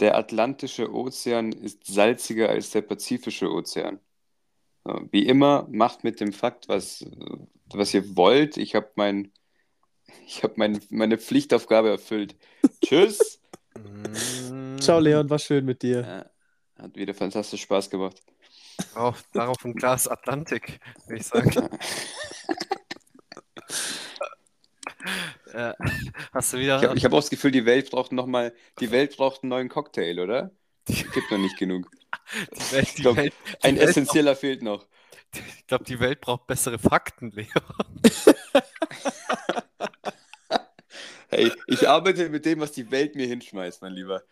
Der Atlantische Ozean ist salziger als der Pazifische Ozean. So, wie immer, macht mit dem Fakt, was, was ihr wollt. Ich habe mein, ich hab mein, meine Pflichtaufgabe erfüllt. Tschüss. Ciao, Leon, war schön mit dir. Ja, hat wieder fantastisch Spaß gemacht. Darauf, darauf ein Glas Atlantik, würde ich sagen. hast du wieder. Ich habe hab auch das Gefühl, die Welt braucht noch mal, die Welt braucht einen neuen Cocktail, oder? Es gibt noch nicht genug. die Welt, Ich die glaub, Welt, die ein Welt essentieller fehlt noch. Braucht, ich glaube, die Welt braucht bessere Fakten, Leo. Hey, ich arbeite mit dem, was die Welt mir hinschmeißt, mein Lieber.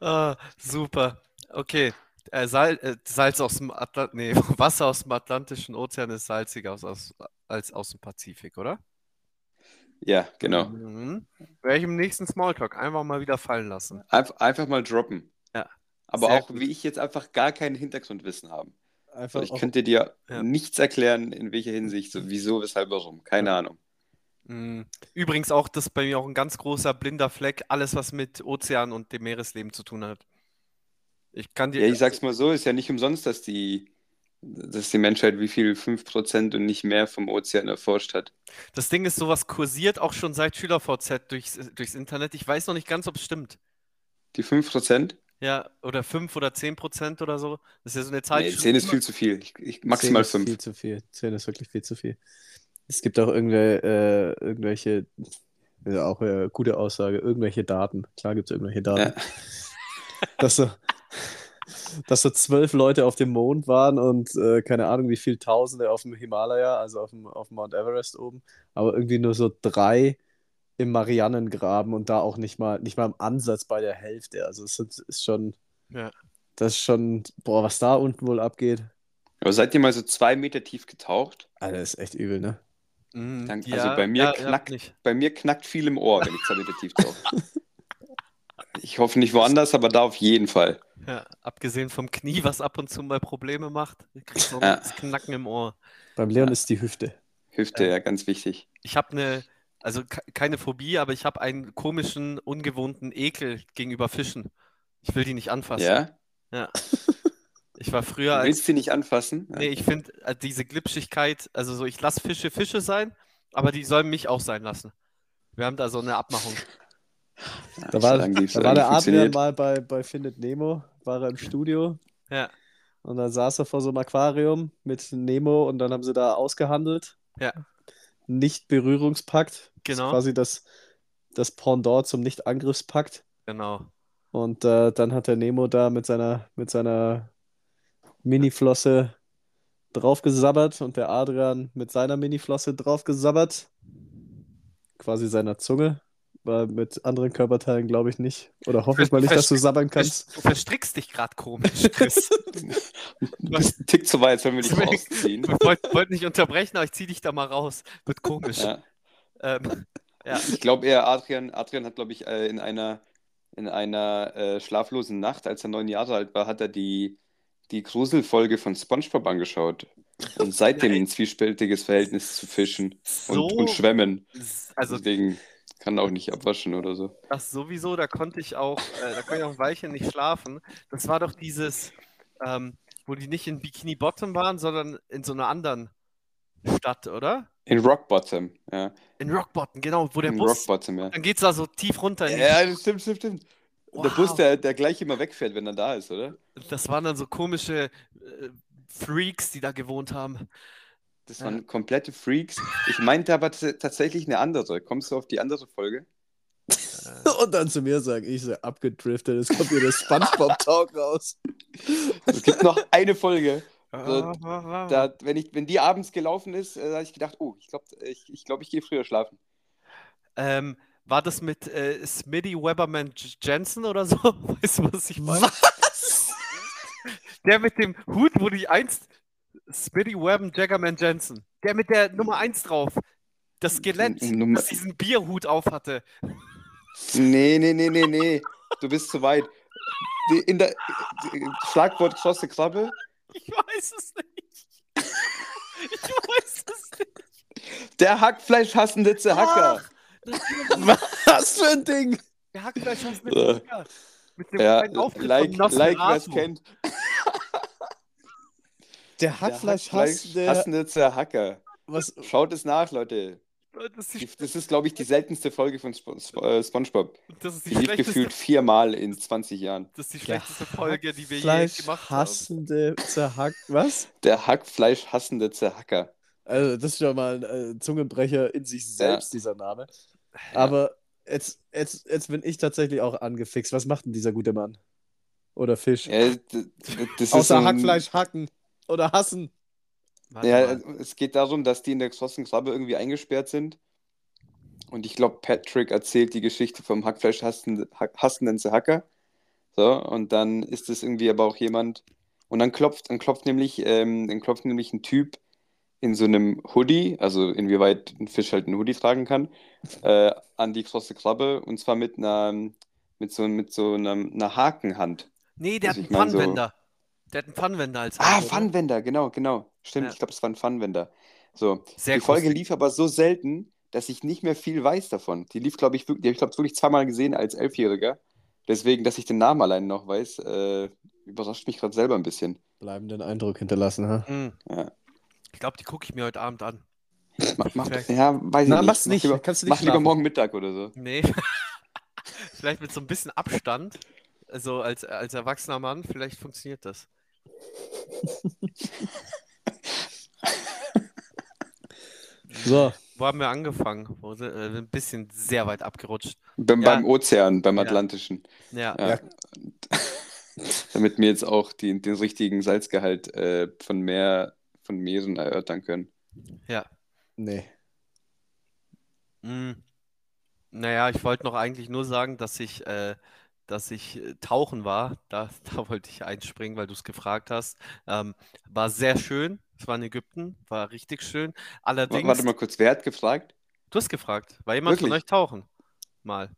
Ah, super. Okay. Äh, Sal äh, Salz aus dem Atlant nee, Wasser aus dem Atlantischen Ozean ist salziger aus, aus, als aus dem Pazifik, oder? Ja, genau. Mhm. Werde ich im nächsten Smalltalk einfach mal wieder fallen lassen. Einf einfach mal droppen. Ja. Aber Sehr auch, gut. wie ich jetzt einfach gar kein Hintergrundwissen habe. Einfach Also ich könnte dir Ja. nichts erklären, in welcher Hinsicht, so wieso, weshalb, warum. Keine Ahnung. Mhm. Übrigens auch, das ist bei mir auch ein ganz großer blinder Fleck, alles was mit Ozean und dem Meeresleben zu tun hat. Ich kann dir, Ja, ich sag's mal so, ist ja nicht umsonst, dass die, dass die Menschheit wie viel 5% und nicht mehr vom Ozean erforscht hat. das Ding ist, sowas kursiert auch schon seit SchülerVZ durchs, durchs Internet. Ich weiß noch nicht ganz, ob es stimmt. Die 5%? Ja, oder 5 oder 10 Prozent oder so. Das ist ja so eine Zahl, Nee, die schon 10 ist viel zu viel. Ich, ich, maximal ist 5. viel zu viel. 10 ist wirklich viel zu viel. Es gibt auch irgendwelche, äh, irgendwelche ja, auch äh, gute Aussage, irgendwelche Daten. Klar gibt es irgendwelche Daten. Ja. Dass so, dass so zwölf Leute auf dem Mond waren und äh, keine Ahnung, wie viel Tausende auf dem Himalaya, also auf dem, auf dem Mount Everest oben, aber irgendwie nur so drei im Marianengraben und da auch nicht mal, nicht mal im Ansatz bei der Hälfte. Also es ist, ist schon, Ja. das ist schon, boah, was da unten wohl abgeht. Aber seid ihr mal so zwei Meter tief getaucht? Alter, das ist echt übel, ne? Mhm, Dann- ja, also bei mir ja, knackt-. Bei mir knackt viel im Ohr, wenn ich zwei Meter tief tauche. Ich hoffe nicht woanders, aber da auf jeden Fall. Ja, abgesehen vom Knie, was ab und zu mal Probleme macht, kriegst du auch Ja. das Knacken im Ohr. Beim Leon ist die Hüfte. Hüfte, Ja. ja, ganz wichtig. Ich habe eine, also ke- keine Phobie, aber ich habe einen komischen, ungewohnten Ekel gegenüber Fischen. Ich will die nicht anfassen. Ja? Ja. Ich war früher Du als. willst sie nicht anfassen? Ja. Nee, ich finde äh, diese Glitschigkeit, also so, ich lasse Fische Fische sein, aber die sollen mich auch sein lassen. Wir haben da so eine Abmachung. Da war, da war der Adrian mal bei, bei Findet Nemo, war er im Studio Ja, und dann saß er vor so einem Aquarium mit Nemo und dann haben sie da ausgehandelt. Ja. Nicht-Berührungspakt. Das ist Genau. quasi das, das Pendant zum Nicht-Angriffspakt. genau. Und äh, dann hat der Nemo da mit seiner, mit seiner Mini-Flosse draufgesabbert und der Adrian mit seiner Mini-Flosse draufgesabbert. Quasi seiner Zunge. Weil mit anderen Körperteilen glaube ich nicht. Oder hoffe ich mal nicht, dass du sabbern kannst. Du verstrickst dich gerade komisch, Chris. Du bist ein Tick zu weit, sollen wir dich rausziehen? Ich wollte wollt nicht unterbrechen, aber ich zieh dich da mal raus. Wird komisch. Ja. Ähm, ja. Ich glaube eher, Adrian, Adrian hat, glaube ich, äh, in einer, in einer äh, schlaflosen Nacht, als er neun Jahre alt war, hat er die, die Gruselfolge von SpongeBob angeschaut. Und seitdem ein zwiespältiges Verhältnis zu Fischen und, So, und Schwämmen. also Deswegen kann auch nicht abwaschen oder so. das sowieso, da konnte ich auch, äh, da konnte ich auch ein Weilchen nicht schlafen. Das war doch dieses, ähm, wo die nicht in Bikini Bottom waren, sondern in so einer anderen Stadt, oder? In Rock Bottom, ja. In Rock Bottom, genau, wo der In Bus, Rock Bottom, ja. dann geht's da so tief runter. Ja, das stimmt, stimmt, stimmt. Und Der Wow. Bus, der, der gleich immer wegfährt, wenn er da ist, oder? Das waren dann so komische äh, Freaks, die da gewohnt haben. Das waren komplette Freaks. Ich meinte aber tatsächlich eine andere. Kommst du auf die andere Folge? Und dann zu mir sagen, ich so abgedriftet, es kommt hier der Spongebob-Talk raus. Es gibt noch eine Folge. So, Ah, Da, wenn, ich, wenn die abends gelaufen ist, äh, habe ich gedacht, oh, ich glaube, ich, ich, glaub, ich gehe früher schlafen. Ähm, war das mit äh, Smitty Weberman J- Jensen oder so? Weißt du, was ich meine? Was? Der mit dem Hut, wo die einst. Smitty Webben Jaggerman Jensen. Der mit der Nummer 1 drauf. Das Skelett, Nummer- das diesen Bierhut auf hatte. Nee, nee, nee, nee, nee. Du bist zu weit. Die, in der die, Schlagwort krosse Krabbe. Ich weiß es nicht. Ich weiß es nicht. Der Hackfleisch hassende Hacker. Was für ein Ding? Der Hackfleisch hast mit Äh. Hacker. Mit dem Ja, kleinen Auftritt like, von like kennt. Der Der Hackfleisch Hackfleisch der, hassende Zerhacker. was, Schaut es nach, Leute. Das ist Das ist, glaube ich, die seltenste Folge von Sp Sp äh, SpongeBob. das ist die Die lief schlechteste, gefühlt viermal in 20 Jahren. das ist die der schlechteste Folge, die wir je Hackfleisch gemacht haben. hassende Zerhack, was? Der Hackfleisch hassende Zerhacker. Also, das ist schon mal ein äh, Zungenbrecher in sich selbst, dieser Name. Ja. Aber jetzt, jetzt, jetzt bin ich tatsächlich auch angefixt. Was macht denn dieser gute Mann? Oder Fisch? Ja, das ist Außer ein- Hackfleisch hacken oder hassen. Warte Ja, mal. es geht darum, dass die in der großen Krabbe irgendwie eingesperrt sind. Und ich glaube, Patrick erzählt die Geschichte vom Hackfleisch hassenden, hassenden Hacker. So, und dann ist es irgendwie aber auch jemand. Und dann klopft, dann klopft nämlich, ähm, dann klopft nämlich ein Typ in so einem Hoodie, also inwieweit ein Fisch halt einen Hoodie tragen kann, äh, an die große Krabbe. Und zwar mit einer, mit so, mit so einer, einer Hakenhand. Nee, der hat also einen ich mein so- Pfannenwender. Der hat einen Pfannenwender als Ah? Pfannenwender, genau, genau. Stimmt, Ja. ich glaube, es war ein Pfannenwender. So, Sehr die Folge lief aber so selten, dass ich nicht mehr viel weiß davon. Die lief, glaube ich, wirklich, die habe ich glaube wirklich zweimal gesehen als Elfjähriger. Deswegen, dass ich den Namen allein noch weiß, äh, überrascht mich gerade selber ein bisschen. Bleibenden Eindruck hinterlassen, ha? Hm. Ja. Ich glaube, die gucke ich mir heute Abend an. Mach, mach, ja, weiß ich Na, nicht. mach's Mach nicht, Lieber, kannst du nicht mach lieber morgen Mittag oder so. Nee. vielleicht mit so ein bisschen Abstand. Also als, als erwachsener Mann, vielleicht funktioniert das. So, Wo haben wir angefangen? Wo sind, äh, ein bisschen sehr weit abgerutscht. Beim, Ja. beim Ozean, beim Ja. Atlantischen. Ja. Ja. Ja. Damit wir jetzt auch die, den richtigen Salzgehalt äh, von Meer, von Meeren erörtern können. ja. nee. Hm. Naja, ich wollte noch eigentlich nur sagen, dass ich, äh, dass ich äh, tauchen war. Da, da wollte ich einspringen, weil du es gefragt hast. Ähm, war sehr schön. Es war in Ägypten, war richtig schön. Allerdings, Warte mal kurz, wer hat gefragt? du hast gefragt, war jemand von Wirklich? euch tauchen? Mal.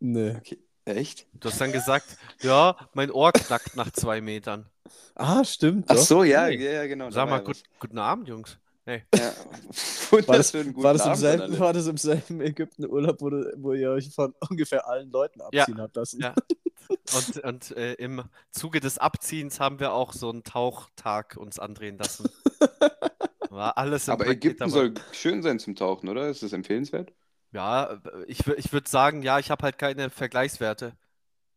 Nee. Okay. Echt? Du hast dann gesagt, ja, mein Ohr knackt nach zwei Metern. Ah, stimmt. Ach doch. so, ja, Nee. ja, genau. Sag mal, gut, guten Abend, Jungs. Ja. War das, war, im Abend selben, alle. war das im selben Ägypten-Urlaub, wo, wo ihr euch von ungefähr allen Leuten abziehen habt lassen? Ja. Und, und äh, im Zuge des Abziehens haben wir auch so einen Tauchtag uns andrehen lassen. War alles im Aber Paket Ägypten dabei. soll schön sein zum Tauchen, oder? Ist das empfehlenswert? Ja, ich, wür- ich würde sagen, ja, ich habe halt keine Vergleichswerte.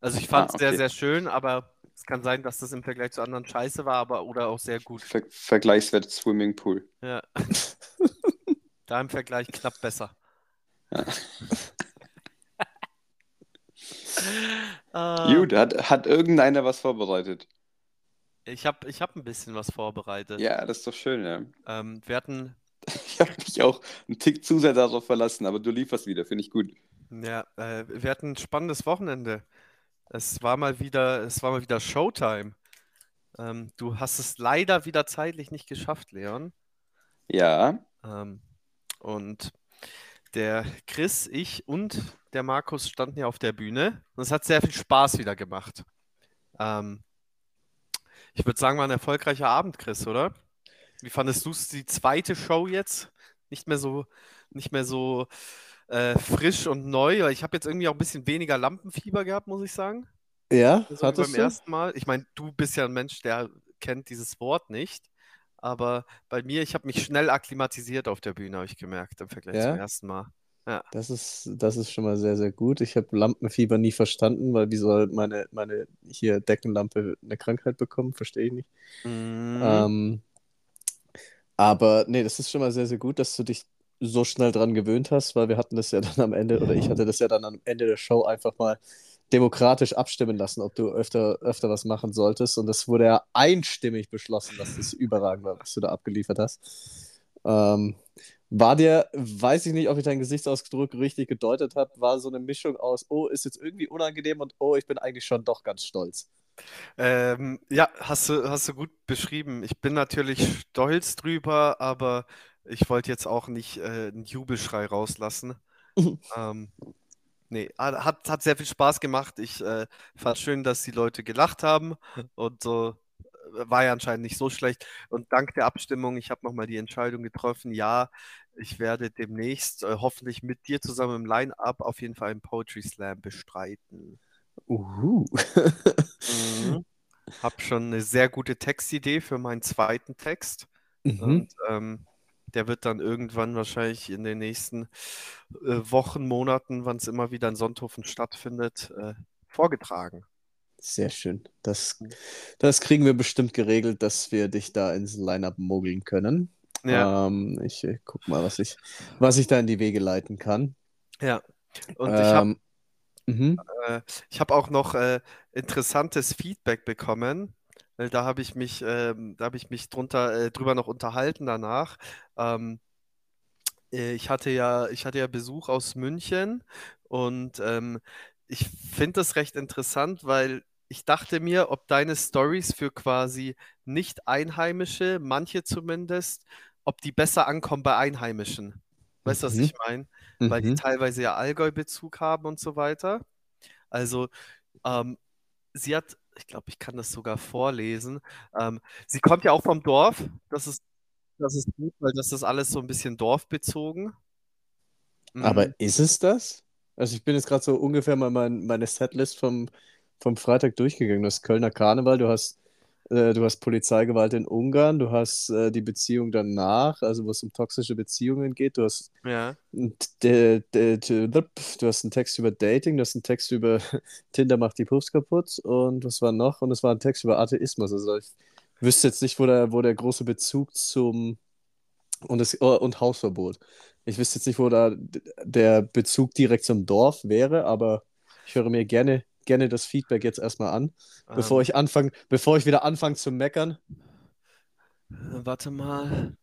Also ich fand es Ah, sehr, okay. sehr schön, aber es kann sein, dass das im Vergleich zu anderen scheiße war, aber oder auch sehr gut. Ver Vergleichswert Swimmingpool. Ja. Da im Vergleich knapp besser. Ah, Gut, hat, hat irgendeiner was vorbereitet? ich habe ich hab ein bisschen was vorbereitet. Ja, das ist doch schön, ja. Ähm, wir hatten, Ich habe mich auch einen Tick zu sehr darauf verlassen, aber du lieferst wieder, finde ich gut. ja, äh, wir hatten ein spannendes Wochenende. Es war mal wieder, es war mal wieder Showtime. Ähm, du hast es leider wieder zeitlich nicht geschafft, Leon. Ja, Ähm, und der Chris, ich und der Markus standen ja auf der Bühne und es hat sehr viel Spaß wieder gemacht. Ähm, ich würde sagen, war ein erfolgreicher Abend, Chris, oder? Wie fandest du es, die zweite Show jetzt? Nicht mehr so, nicht mehr so äh, frisch und neu. weil Ich habe jetzt irgendwie auch ein bisschen weniger Lampenfieber gehabt, muss ich sagen. Ja, wie hattest beim du? ersten Mal. Ich meine, du bist ja ein Mensch, der kennt dieses Wort nicht. Aber bei mir, ich habe mich schnell akklimatisiert auf der Bühne, habe ich gemerkt, im Vergleich Ja? zum ersten Mal. Das ist, das ist schon mal sehr, sehr gut. Ich habe Lampenfieber nie verstanden, weil wie soll meine, meine hier Deckenlampe eine Krankheit bekommen? Verstehe ich nicht. Mhm. Ähm, aber nee, das ist schon mal sehr, sehr gut, dass du dich so schnell dran gewöhnt hast, weil wir hatten das ja dann am Ende, oder ich hatte das ja dann am Ende der Show einfach mal demokratisch abstimmen lassen, ob du öfter, öfter was machen solltest. Und es wurde ja einstimmig beschlossen, dass das überragend war, was du da abgeliefert hast. Ähm, war dir, weiß ich nicht, ob ich deinen Gesichtsausdruck richtig gedeutet habe, war so eine Mischung aus, oh, ist jetzt irgendwie unangenehm und oh, ich bin eigentlich schon doch ganz stolz. Ähm, ja, hast du, hast du gut beschrieben. Ich bin natürlich stolz drüber, aber ich wollte jetzt auch nicht äh, einen Jubelschrei rauslassen. Ähm, nee, hat, hat sehr viel Spaß gemacht. Ich äh, fand schön, dass die Leute gelacht haben und so äh, war ja anscheinend nicht so schlecht. Und dank der Abstimmung, ich habe nochmal die Entscheidung getroffen, ja, ich werde demnächst äh, hoffentlich mit dir zusammen im Line-Up auf jeden Fall einen Poetry Slam bestreiten. Uhu. Mhm. Hab schon eine sehr gute Textidee für meinen zweiten Text. Mhm. Und ähm, der wird dann irgendwann wahrscheinlich in den nächsten äh, Wochen, Monaten, wann es immer wieder in Sonthofen stattfindet, äh, vorgetragen. Sehr schön. Das, Mhm. das kriegen wir bestimmt geregelt, dass wir dich da ins Line-Up mogeln können. Ja, Ähm, ich äh, guck mal, was ich, was ich da in die Wege leiten kann. ja. Und ich habe Ähm, mhm. äh, ich hab auch noch äh, interessantes Feedback bekommen. Weil Da habe ich mich, ähm, da habe ich mich drunter, äh, drüber noch unterhalten danach. Ähm, äh, ich hatte ja, ich hatte ja Besuch aus München und ähm, ich finde das recht interessant, weil ich dachte mir, ob deine Stories für quasi Nicht-Einheimische, manche zumindest, ob die besser ankommen bei Einheimischen. Weißt du, was Mhm. ich meine? Weil die Mhm. teilweise ja Allgäu-Bezug haben und so weiter. Also, ähm, sie hat, ich glaube, ich kann das sogar vorlesen. Ähm, sie kommt ja auch vom Dorf. Das ist, das ist gut, weil das ist alles so ein bisschen dorfbezogen. Aber Mm, ist es das? Also ich bin jetzt gerade so ungefähr mal mein, meine Setlist vom, vom Freitag durchgegangen. Du hast Kölner Karneval, du hast, äh, du hast Polizeigewalt in Ungarn, du hast äh, die Beziehung danach, also wo es um toxische Beziehungen geht, du hast, ja. de, de, de, du hast einen Text über Dating, du hast einen Text über Tinder macht die Puffs kaputt und was war noch? Und es war ein Text über Atheismus. Also ich wüsste jetzt nicht, wo der, wo der große Bezug zum und, das, oh, und Hausverbot. Ich wüsste jetzt nicht, wo da der Bezug direkt zum Dorf wäre, aber ich höre mir gerne, gerne das Feedback jetzt erstmal an, bevor Ähm, ich anfange, bevor ich wieder anfange zu meckern. warte mal.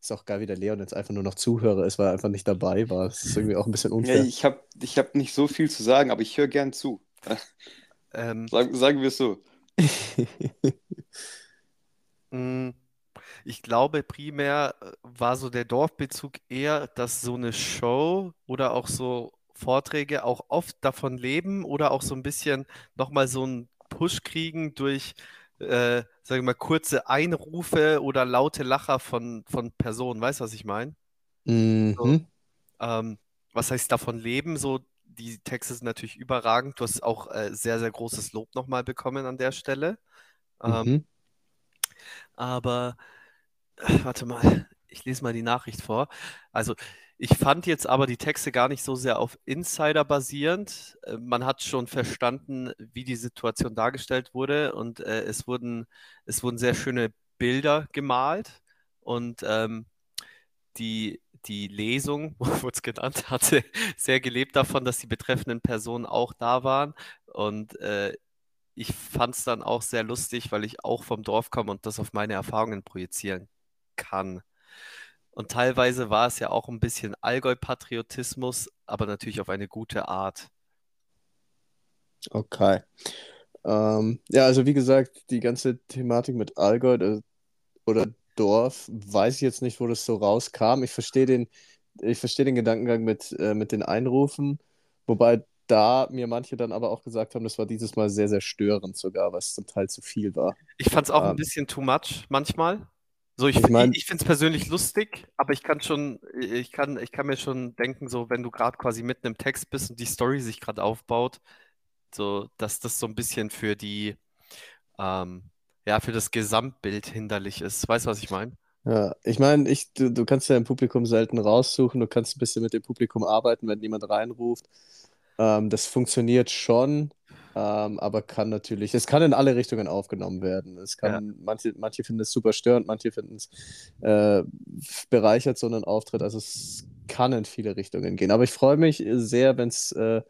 Ist auch geil, wie der Leon jetzt einfach nur noch Zuhörer ist, weil er einfach nicht dabei war. Das ist irgendwie auch ein bisschen Ja, unfair. ich habe ich hab nicht so viel zu sagen, aber ich höre gern zu. Ähm, Sagen, sagen wir es so. Mm, Ich glaube, primär äh, war so der Dorfbezug eher, dass so eine Show oder auch so Vorträge auch oft davon leben oder auch so ein bisschen nochmal so einen Push kriegen durch, äh, sage ich mal, kurze Einrufe oder laute Lacher von, von Personen. Weißt du, was ich meine? So, Mhm. ähm, was heißt davon leben? So, die Texte sind natürlich überragend. Du hast auch äh, sehr, sehr großes Lob nochmal bekommen an der Stelle. Ähm, Mhm. aber Warte mal, ich lese mal die Nachricht vor. Also, ich fand jetzt aber die Texte gar nicht so sehr auf Insider basierend. Äh, Man hat schon verstanden, wie die Situation dargestellt wurde und äh, es wurden, es wurden sehr schöne Bilder gemalt und ähm, die, die Lesung, wurde es genannt, hatte sehr gelebt davon, dass die betreffenden Personen auch da waren und äh, ich fand es dann auch sehr lustig, weil ich auch vom Dorf komme und das auf meine Erfahrungen projizieren kann. Und teilweise war es ja auch ein bisschen Allgäu-Patriotismus, aber natürlich auf eine gute Art. Okay. Ähm, ja, also wie gesagt, die ganze Thematik mit Allgäu äh, oder Dorf, weiß ich jetzt nicht, wo das so rauskam. Ich verstehe den, ich verstehe den Gedankengang mit, äh, mit den Einrufen, wobei da mir manche dann aber auch gesagt haben, das war dieses Mal sehr, sehr störend sogar, was zum Teil zu viel war. Ich fand es auch ein Ähm, bisschen too much manchmal. So, ich, ich ich, meine, ich finde es persönlich lustig, aber ich kann schon, ich kann, ich kann mir schon denken, so wenn du gerade quasi mitten im Text bist und die Story sich gerade aufbaut, so, dass das so ein bisschen für die, ähm, ja, für das Gesamtbild hinderlich ist. Weißt du, was ich meine? ja, ich meine, ich, du, du kannst ja im Publikum selten raussuchen, du kannst ein bisschen mit dem Publikum arbeiten, wenn jemand reinruft. Ähm, das funktioniert schon, ähm, aber kann natürlich, es kann in alle Richtungen aufgenommen werden. Es Ja. kann, manche, manche finden es super störend, manche finden es äh, bereichert so einen Auftritt. Also es kann in viele Richtungen gehen. Aber ich freue mich sehr, wenn es äh,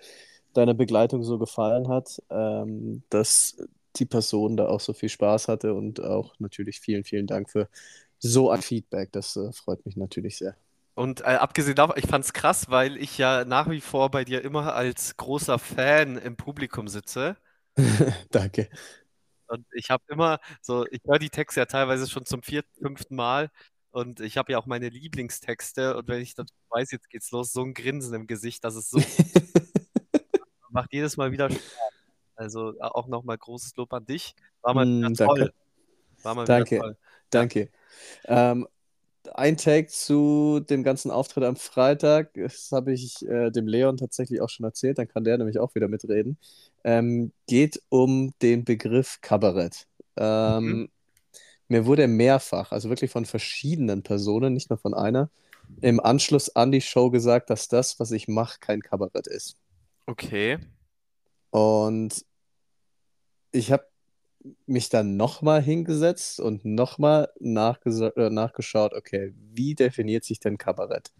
deiner Begleitung so gefallen hat, ähm, dass die Person da auch so viel Spaß hatte und auch natürlich vielen, vielen Dank für so ein Feedback. Das äh, freut mich natürlich sehr. Und äh, abgesehen davon, ich fand es krass, weil ich ja nach wie vor bei dir immer als großer Fan im Publikum sitze. Danke. Und ich habe immer so, ich höre die Texte ja teilweise schon zum vierten, fünften Mal. Und ich habe ja auch meine Lieblingstexte. Und wenn ich dann weiß, jetzt geht's los, so ein Grinsen im Gesicht, das ist so, macht jedes Mal wieder Spaß. Also äh, auch nochmal großes Lob an dich. War mal Mm, toll. danke. War mal Danke. toll. Danke. Ähm, ein Take zu dem ganzen Auftritt am Freitag. Das habe ich äh, dem Leon tatsächlich auch schon erzählt, dann kann der nämlich auch wieder mitreden. Ähm, geht um den Begriff Kabarett. Ähm, Mhm. Mir wurde mehrfach, also wirklich von verschiedenen Personen, nicht nur von einer, im Anschluss an die Show gesagt, dass das, was ich mache, kein Kabarett ist. Okay. Und ich habe mich dann nochmal hingesetzt und nochmal äh, nachgeschaut, okay, wie definiert sich denn Kabarett?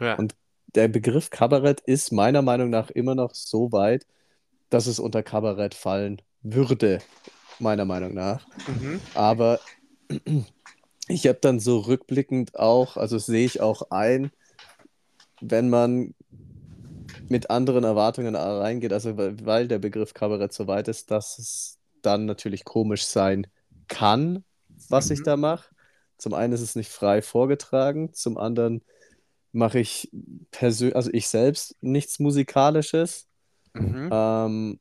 Ja. Und der Begriff Kabarett ist meiner Meinung nach immer noch so weit, dass es unter Kabarett fallen würde, meiner Meinung nach. Mhm. Aber ich habe dann so rückblickend auch, also sehe ich auch ein, wenn man mit anderen Erwartungen reingeht, also weil weil der Begriff Kabarett so weit ist, dass es dann natürlich komisch sein kann, was ich Mhm. da mache. Zum einen ist es nicht frei vorgetragen, zum anderen mache ich persönlich, also ich selbst nichts Musikalisches. Mhm. Ähm,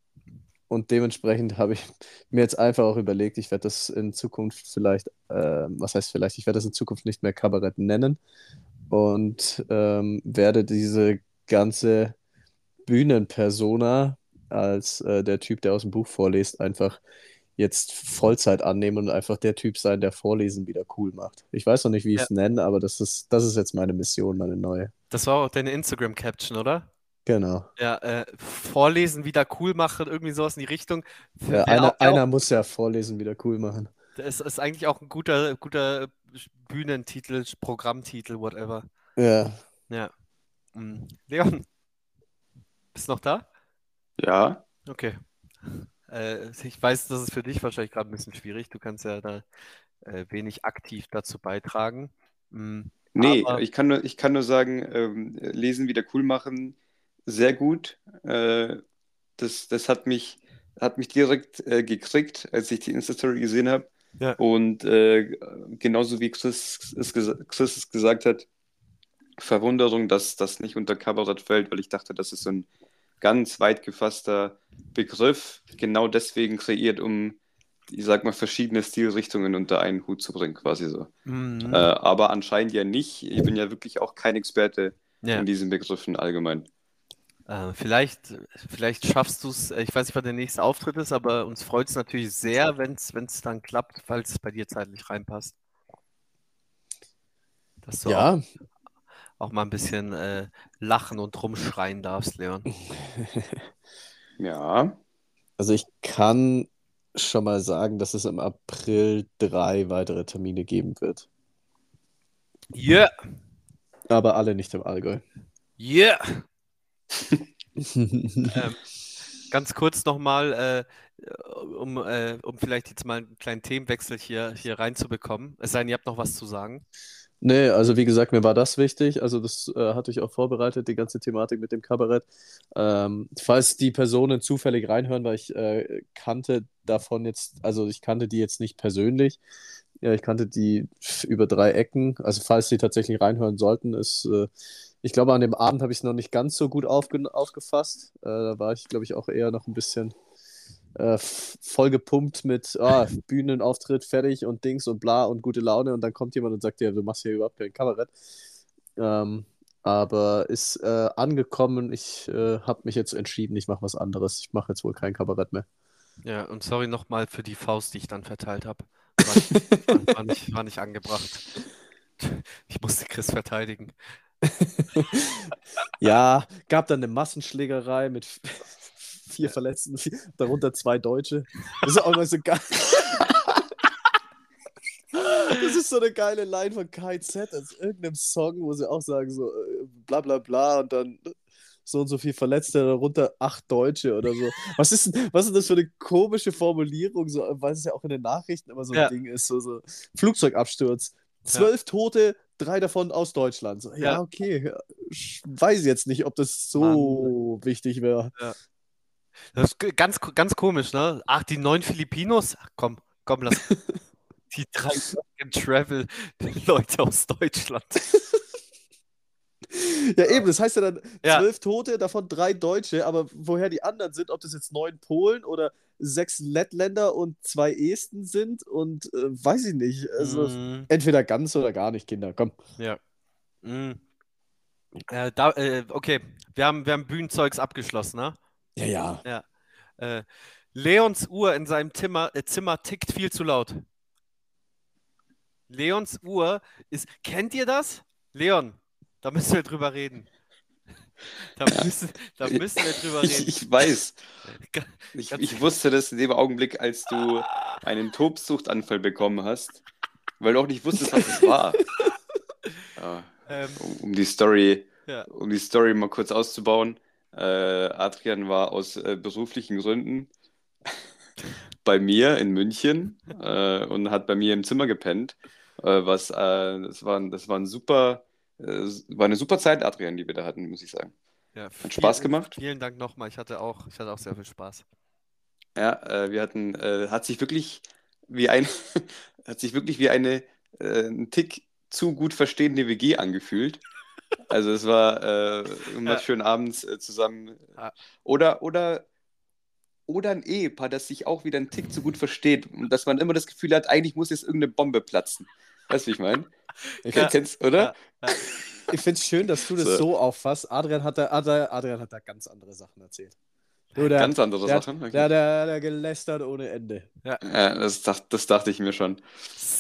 und dementsprechend habe ich mir jetzt einfach auch überlegt, ich werde das in Zukunft vielleicht, äh, was heißt vielleicht, ich werde das in Zukunft nicht mehr Kabarett nennen und ähm, werde diese ganze Bühnenpersona als äh, der Typ, der aus dem Buch vorliest, einfach jetzt Vollzeit annehmen und einfach der Typ sein, der Vorlesen wieder cool macht. Ich weiß noch nicht, wie ich es nenne, aber das ist, das ist jetzt meine Mission, meine neue. Das war auch deine Instagram-Caption, oder? Genau. Ja, äh, vorlesen wieder cool machen, irgendwie sowas in die Richtung. Ja, einer, auch- einer muss ja Vorlesen wieder cool machen. Das ist eigentlich auch ein guter, guter Bühnentitel, Programmtitel, whatever. Ja. Ja. Mm. Leon, bist du noch da? Ja, Okay. Äh, ich weiß, das ist für dich wahrscheinlich gerade ein bisschen schwierig. Du kannst ja da äh, wenig aktiv dazu beitragen. Mm, nee, Aber- ich kann nur, ich kann nur sagen, ähm, lesen wieder cool machen, sehr gut. Äh, das, das hat mich, hat mich direkt äh, gekriegt, als ich die Insta-Story gesehen habe. Ja. Und äh, genauso wie Chris es, Chris es gesagt hat, Verwunderung, dass das nicht unter Kabarett fällt, weil ich dachte, das ist so ein ganz weit gefasster Begriff, genau deswegen kreiert, um, ich sag mal, verschiedene Stilrichtungen unter einen Hut zu bringen, quasi so. mm, Äh, aber anscheinend ja nicht. Ich bin ja wirklich auch kein Experte ja. in diesen Begriffen allgemein. Äh, vielleicht, vielleicht schaffst du es, ich weiß nicht, wann der nächste Auftritt ist, aber uns freut es natürlich sehr, wenn es dann klappt, falls es bei dir zeitlich reinpasst. Dass du auch, Ja, auch mal ein bisschen äh, lachen und rumschreien darfst, Leon. Ja, also ich kann schon mal sagen, dass es im April drei weitere Termine geben wird. Yeah, Aber alle nicht im Allgäu. yeah. Ähm, ganz kurz nochmal, äh, um, äh, um vielleicht jetzt mal einen kleinen Themenwechsel hier, hier reinzubekommen. Es sei denn, ihr habt noch was zu sagen. Nee, also wie gesagt, mir war das wichtig. Also das äh, hatte ich auch vorbereitet, die ganze Thematik mit dem Kabarett. Ähm, falls die Personen zufällig reinhören, weil ich äh, kannte davon jetzt, also ich kannte die jetzt nicht persönlich. Ja, ich kannte die über drei Ecken. Also falls sie tatsächlich reinhören sollten, ist, äh, ich glaube, an dem Abend habe ich es noch nicht ganz so gut aufge aufgefasst. Äh, da war ich, glaube ich, auch eher noch ein bisschen äh, voll gepumpt mit ah, Bühnenauftritt fertig und Dings und bla und gute Laune und dann kommt jemand und sagt dir, du machst hier überhaupt kein Kabarett. Ähm, aber ist äh, angekommen, ich äh, habe mich jetzt entschieden, ich mache was anderes. Ich mache jetzt wohl kein Kabarett mehr. Ja, und sorry nochmal für die Faust, die ich dann verteilt habe. War, war, nicht, war nicht angebracht. Ich musste Chris verteidigen. Ja, gab dann eine Massenschlägerei mit vier Verletzten, darunter zwei Deutsche. Das ist auch immer so geil. Das ist so eine geile Line von KZ aus irgendeinem Song, wo sie auch sagen so äh, bla bla bla und dann so und so viel Verletzte, darunter acht Deutsche oder so. Was ist, denn- was ist das für eine komische Formulierung, so, weil es ja auch in den Nachrichten immer so ein Ja. Ding ist, so, so Flugzeugabsturz, zwölf Tote, drei davon aus Deutschland. So, ja, Ja. okay, ja, ich weiß jetzt nicht, ob das so wichtig wäre. Das ist ganz, ganz komisch, ne? Ach, die neun Filipinos? Ach, komm, komm, lass. Die drei im Travel Leute aus Deutschland. Ja, eben, das heißt ja dann Ja. zwölf Tote, davon drei Deutsche, aber woher die anderen sind, ob das jetzt neun Polen oder sechs Lettländer und zwei Esten sind und äh, weiß ich nicht. Also Mm, entweder ganz oder gar nicht, Kinder. Komm. ja. Mm. Äh, da, äh, okay, wir haben, wir haben Bühnenzeugs abgeschlossen, ne? Ja, ja. Äh, Leons Uhr in seinem Zimmer, äh, Zimmer tickt viel zu laut. Leons Uhr ist. Kennt ihr das? Leon, da müssen wir drüber reden. Da müssen, da müssen wir drüber Ich, reden. ich weiß. Ga- Ich, ich wusste das in dem Augenblick, als du einen Tobsuchtanfall bekommen hast, weil du auch nicht wusstest, was es war. Ja, Ähm, um, um die Story, Ja. um die Story mal kurz auszubauen. Äh, Adrian war aus äh, beruflichen Gründen bei mir in München äh, und hat bei mir im Zimmer gepennt. Was, das war, das war ein super, war eine super Zeit, Adrian, die wir da hatten, muss ich sagen. ja, Hat Spaß gemacht? Vielen Dank nochmal. Ich hatte auch, ich hatte auch sehr viel Spaß. Ja, wir hatten, hat sich wirklich wie ein, hat sich wirklich wie eine äh, ein Tick zu gut verstehende WG angefühlt. Also es war äh, immer Ja. schön abends äh, zusammen. Ja. Oder, oder, oder ein Ehepaar, das sich auch wieder einen Tick zu gut versteht und dass man immer das Gefühl hat, eigentlich muss jetzt irgendeine Bombe platzen. Weißt du, wie ich meine? Ich, Ja. Kennst, oder? ich finde es schön, dass du das So. so auffasst. Adrian hat da, Adrian hat da ganz andere Sachen erzählt. Der, Ganz andere der, Sachen. der, Okay. der, der gelästert ohne Ende. Ja, das, dacht, das dachte ich mir schon.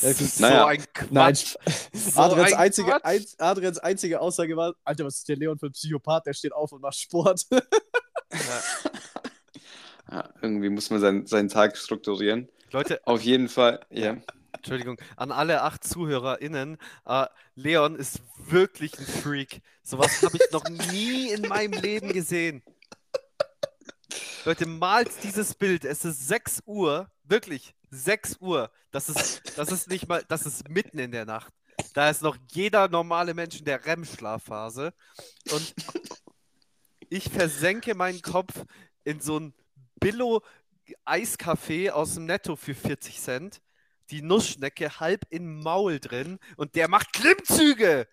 Ja, So naja. ein Nein, Quatsch. So Adrians, ein einzige, Quatsch. ein, Adrians einzige Aussage war: Alter, was ist der Leon für ein Psychopath? Der steht auf und macht Sport. Ja. Ja, irgendwie muss man seinen, seinen Tag strukturieren. Leute, Auf jeden Fall, ja. Entschuldigung, an alle acht ZuhörerInnen, äh, Leon ist wirklich ein Freak. Sowas habe ich noch nie in meinem Leben gesehen. Leute, malt dieses Bild. Es ist 6 Uhr, wirklich 6 Uhr. Das ist, das ist nicht mal, das ist mitten in der Nacht. Da ist noch jeder normale Mensch in der REM-Schlafphase. Und ich versenke meinen Kopf in so ein Billo-Eiskaffee aus dem Netto für 40 Cent die Nussschnecke halb im Maul drin und der macht Klimmzüge.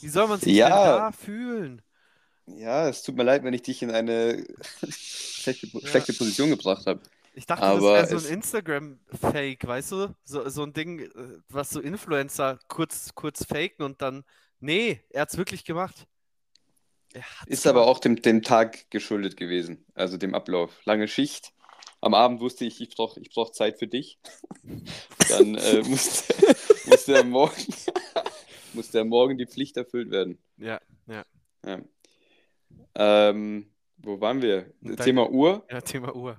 Wie soll man sich Ja. denn da fühlen? Ja, es tut mir leid, wenn ich dich in eine schlechte, schlechte Position gebracht habe. Ich dachte, Aber das wäre es- so ein Instagram-Fake, weißt du? So, so ein Ding, äh, was so Influencer kurz, kurz faken und dann. Nee, er hat's wirklich gemacht. Ist aber auch dem, dem Tag geschuldet gewesen, also dem Ablauf. Lange Schicht. Am Abend wusste ich, ich brauche ich brauch Zeit für dich. Dann äh, musste, musste, am Morgen, musste am Morgen die Pflicht erfüllt werden. Ja, ja. Ja. Ähm, wo waren wir? Dein- Thema Uhr. Ja, Thema Uhr.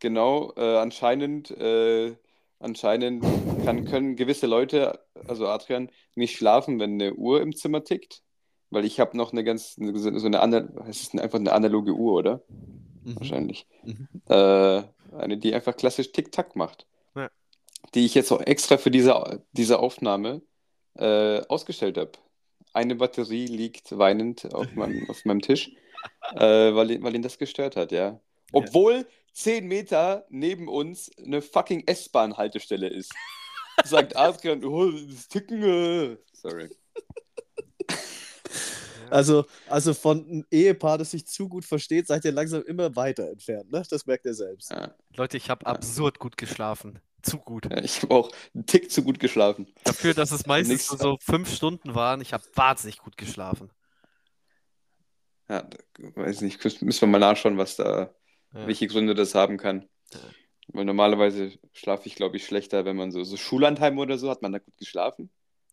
Genau, äh, anscheinend, äh, anscheinend kann, können gewisse Leute, also Adrian, nicht schlafen, wenn eine Uhr im Zimmer tickt. Weil ich habe noch eine ganz, so eine, ana- es ist einfach eine analoge Uhr, oder? Wahrscheinlich. Mhm. Äh, eine, die einfach klassisch Tick-Tack macht. Ja. Die ich jetzt auch extra für diese, diese Aufnahme äh, ausgestellt habe. Eine Batterie liegt weinend auf meinem, auf meinem Tisch, äh, weil, ihn- weil ihn das gestört hat, ja. Obwohl zehn Meter neben uns eine fucking S-Bahn-Haltestelle ist. Sagt Adrian, oh, das Ticken. Äh. Sorry. Also, also von einem Ehepaar, das sich zu gut versteht, seid ihr langsam immer weiter entfernt. Ne? Das merkt ihr selbst. Ja. Leute, ich habe absurd gut geschlafen. Zu gut. Ja, Ich habe auch einen Tick zu gut geschlafen. Dafür, dass es meistens so fünf Stunden waren, ich habe wahnsinnig gut geschlafen. Ja, weiß nicht, müssen wir mal nachschauen, was da, Ja. welche Gründe das haben kann. Ja. Weil normalerweise schlafe ich, glaube ich, schlechter, wenn man so, so Schullandheim oder so, hat man da gut geschlafen?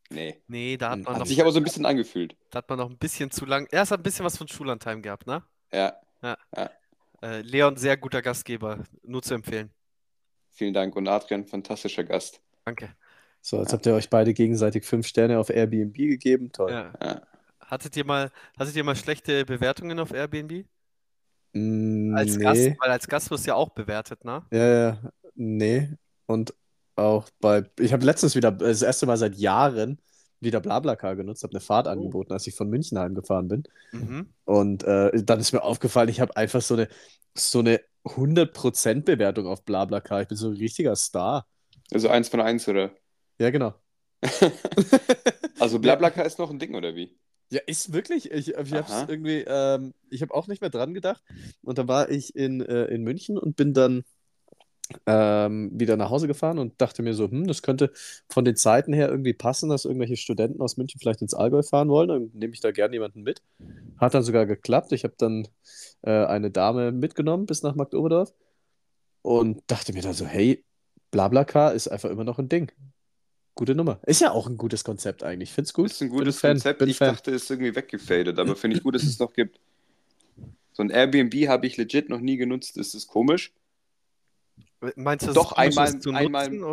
Nee. Nee, da hat man Hat noch, sich aber so ein bisschen angefühlt. da hat man noch ein bisschen zu lang. Er hat ein bisschen was von Schullandheim gehabt, ne? Ja, Äh, Leon, sehr guter Gastgeber. Nur zu empfehlen. vielen Dank. Und Adrian, fantastischer Gast. Danke. So, jetzt habt ihr euch beide gegenseitig fünf Sterne auf Airbnb gegeben. Toll. Ja. Hattet ihr mal, hattet ihr mal schlechte Bewertungen auf Airbnb? Mm, Als nee. Gast, weil als Gast wirst du ja auch bewertet, ne? Ja, ja, nee. Und auch bei, ich habe letztens wieder, das erste Mal seit Jahren, wieder BlaBlaCar genutzt, habe eine Fahrt Oh. angeboten, als ich von München heimgefahren bin. Mhm. Und äh, dann ist mir aufgefallen, ich habe einfach so eine, so eine 100% Bewertung auf BlaBlaCar. Ich bin so ein richtiger Star. Also eins von eins, oder? Ja, genau. Also Blablacar ist noch ein Ding, oder wie? Ja, ist wirklich. Ich, ich habe irgendwie, ähm, ich habe auch nicht mehr dran gedacht. Und dann war ich in, äh, in München und bin dann ähm, wieder nach Hause gefahren und dachte mir so, hm, das könnte von den Zeiten her irgendwie passen, dass irgendwelche Studenten aus München vielleicht ins Allgäu fahren wollen. Dann nehme ich da gerne jemanden mit. Hat dann sogar geklappt. Ich habe dann äh, eine Dame mitgenommen bis nach Magdoberdorf und dachte mir dann so, hey, Blablacar ist einfach immer noch ein Ding. Gute Nummer. Ist ja auch ein gutes Konzept eigentlich. Find's gut. Ist ein Bin gutes Fan. Konzept. Bin Ich Fan. dachte, es ist irgendwie weggefadet, aber finde ich gut, dass es noch gibt. So ein Airbnb habe ich legit noch nie genutzt. Ist das komisch? Meinst du, es Doch, einmal- zu einmal- nutzen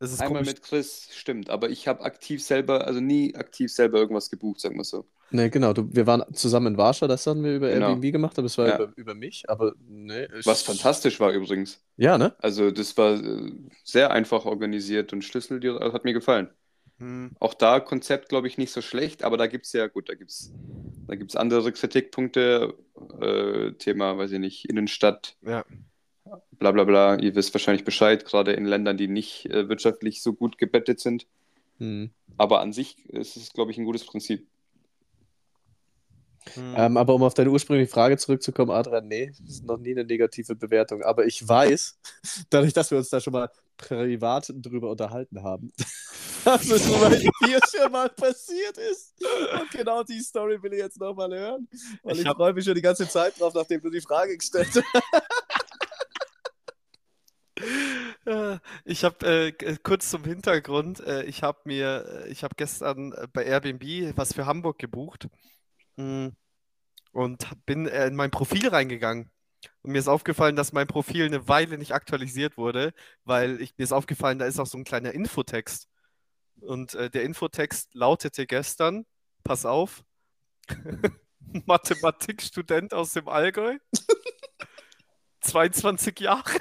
oder ist Einmal komisch? mit Chris, stimmt. Aber ich habe aktiv selber, also nie aktiv selber irgendwas gebucht, sagen wir so. Nee, genau. Du, wir waren zusammen in Warschau, das haben wir über Genau. Airbnb gemacht, aber es war Ja. über, über mich. Aber ist- Was fantastisch war übrigens. Ja, ne? Also das war äh, sehr einfach organisiert und Schlüssel, die, hat mir gefallen. Hm, Auch da Konzept, glaube ich, nicht so schlecht, aber da gibt es ja, gut, da gibt es da gibt's andere Kritikpunkte. Äh, Thema, weiß ich nicht, Innenstadt, ja. Bla bla bla. Ihr wisst wahrscheinlich Bescheid, gerade in Ländern, die nicht äh, wirtschaftlich so gut gebettet sind. Hm. Aber an sich ist es, glaube ich, ein gutes Prinzip. Hm. Ähm, aber um auf deine ursprüngliche Frage zurückzukommen, Adrian, nee, das ist noch nie eine negative Bewertung. Aber ich weiß, dadurch, dass wir uns da schon mal privat drüber unterhalten haben, dass es schon mal hier schon mal passiert ist. Und genau die Story will ich jetzt nochmal hören. Weil Ich ich, hab- freue mich schon die ganze Zeit drauf, nachdem du die Frage gestellt hast. Äh, Ich habe äh, g- kurz zum Hintergrund, äh, ich habe mir, äh, ich habe gestern äh, bei Airbnb was für Hamburg gebucht mm, und bin äh, in mein Profil reingegangen. Und mir ist aufgefallen, dass mein Profil eine Weile nicht aktualisiert wurde, weil ich, mir ist aufgefallen, da ist auch so ein kleiner Infotext. Und äh, der Infotext lautete gestern, pass auf, Mathematikstudent aus dem Allgäu, 22 Jahre.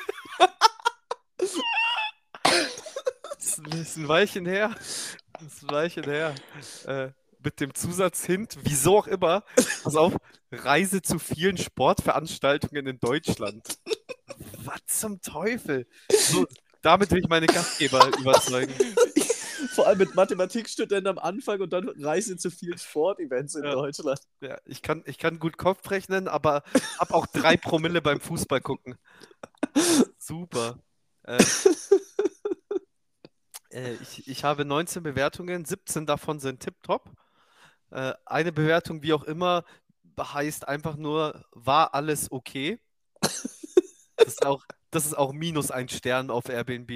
Das ist ein Weilchen her. Das ist ein Weilchen her. Äh, mit dem Zusatz hint, wieso auch immer, pass auf, Reise zu vielen Sportveranstaltungen in Deutschland. Was zum Teufel? So, damit will ich meine Gastgeber überzeugen. Vor allem mit Mathematikstudenten am Anfang und dann Reise zu vielen Sportevents in Ja. Deutschland. Ja, ich kann, ich kann gut Kopf rechnen, aber hab auch drei Promille beim Fußball gucken. Super. Äh, ich, ich habe 19 Bewertungen, 17 davon sind tipptopp. Äh, eine Bewertung, wie auch immer, heißt einfach nur, war alles okay. Das ist auch, das ist auch minus ein Stern auf Airbnb.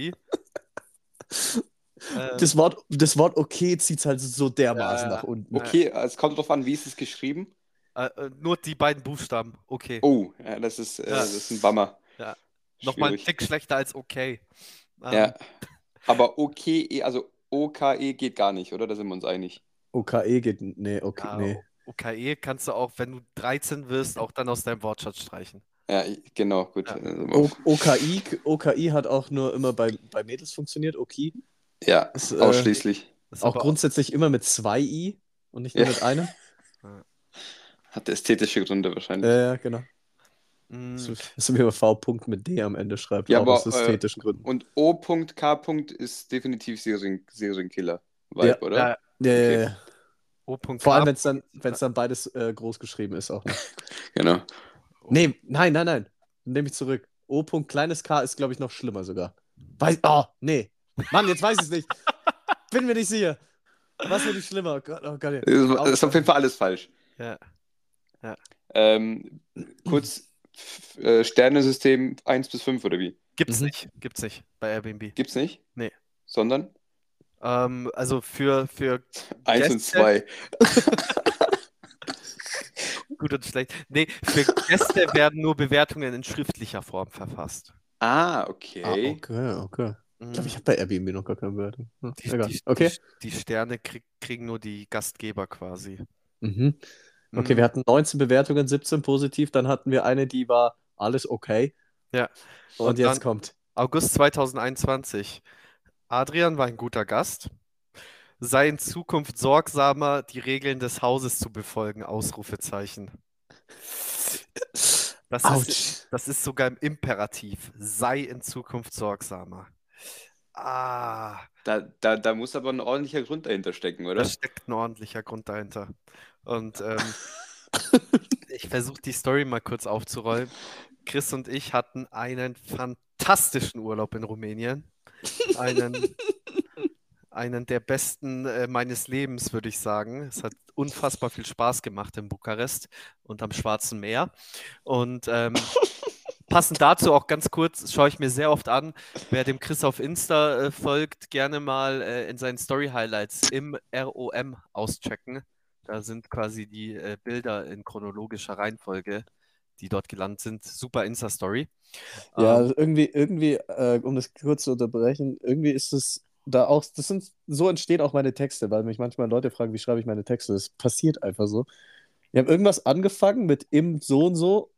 Ähm, Das Wort, das Wort okay zieht es halt so dermaßen Ja, nach unten. Okay, es kommt darauf an, wie ist es geschrieben? äh, äh, nur die beiden Buchstaben, okay. Oh, ja, das ist, äh, Ja. das ist ein Bummer. Ja. Nochmal ein. Tick schlechter als okay. Ähm, Ja. Aber okay, also OKE geht gar nicht, oder? Da sind wir uns einig. OKE geht. Nee, okay, Ja, nee. OKE kannst du auch, wenn du 13 wirst, auch dann aus deinem Wortschatz streichen. Ja, genau, gut. Ja. O OKI, OKI hat auch nur immer bei, bei Mädels funktioniert. Oki. ja, Ist, äh, ausschließlich. Das ist Auch grundsätzlich immer mit zwei I und nicht nur Ja. mit einem. Hat ästhetische Gründe wahrscheinlich. Ja, ja, genau. Mm, So, so wie man V. Punkt mit D am Ende schreibt. Ja, aber, aus ästhetischen Gründen. Und O.K. ist definitiv Serien- Serienkiller. Vibe, Ja. oder? ja, Ja, ja, okay. ja. O.K. Vor allem, wenn es dann, wenn's dann beides äh, groß geschrieben ist auch. noch. Genau. Nee, nein, nein, nein. Nehme ich zurück. O. kleines K ist, glaube ich, noch schlimmer sogar. Weiß, oh, nee. Mann, jetzt weiß ich es nicht. Bin mir nicht sicher. Was wird nicht schlimmer? Oh Gott, oh Gott. Das ist auf jeden Fall alles falsch. Ja. Ähm, kurz, äh, Sternensystem 1 bis 5 oder wie? Gibt's Mhm. nicht. Gibt's nicht bei Airbnb. Gibt's nicht? Nee. Sondern Ähm, also für, für 1 und Gäste? 2. gut und schlecht. Nee, für Gäste werden nur Bewertungen in schriftlicher Form verfasst. Ah, okay. Ah, okay, okay. Ich glaube, ich habe bei Airbnb noch gar keine Bewertung. Hm, die, egal. die, Okay. die, die Sterne krieg, kriegen nur die Gastgeber quasi. Mhm. Okay, Mm, wir hatten 19 Bewertungen, 17 positiv, dann hatten wir eine, die war alles okay. Ja. Und, Und jetzt kommt. August 2021. Adrian war ein guter Gast. Sei in Zukunft sorgsamer, die Regeln des Hauses zu befolgen. Ausrufezeichen. Das ist, das ist sogar im Imperativ. Sei in Zukunft sorgsamer. Ah, Da, da, da muss aber ein ordentlicher Grund dahinter stecken, oder? da steckt ein ordentlicher Grund dahinter. Und ähm, ich versuche die Story mal kurz aufzurollen. Chris und ich hatten einen fantastischen Urlaub in Rumänien. Einen, einen der besten äh, meines Lebens, würde ich sagen. Es hat unfassbar viel Spaß gemacht in Bukarest und am Schwarzen Meer. Und ähm, passend dazu auch ganz kurz, schaue ich mir sehr oft an, wer dem Chris auf Insta äh, folgt, gerne mal äh, in seinen Story-Highlights im ROM auschecken. Da sind quasi die äh, Bilder in chronologischer Reihenfolge, die dort gelandet sind. Super Insta-Story. Ja, Ähm, irgendwie, irgendwie, äh, um das kurz zu unterbrechen, irgendwie ist es da auch, das sind, so entstehen auch meine Texte, weil mich manchmal Leute fragen, wie schreibe ich meine Texte. Das passiert einfach so. Wir haben irgendwas angefangen mit im so und so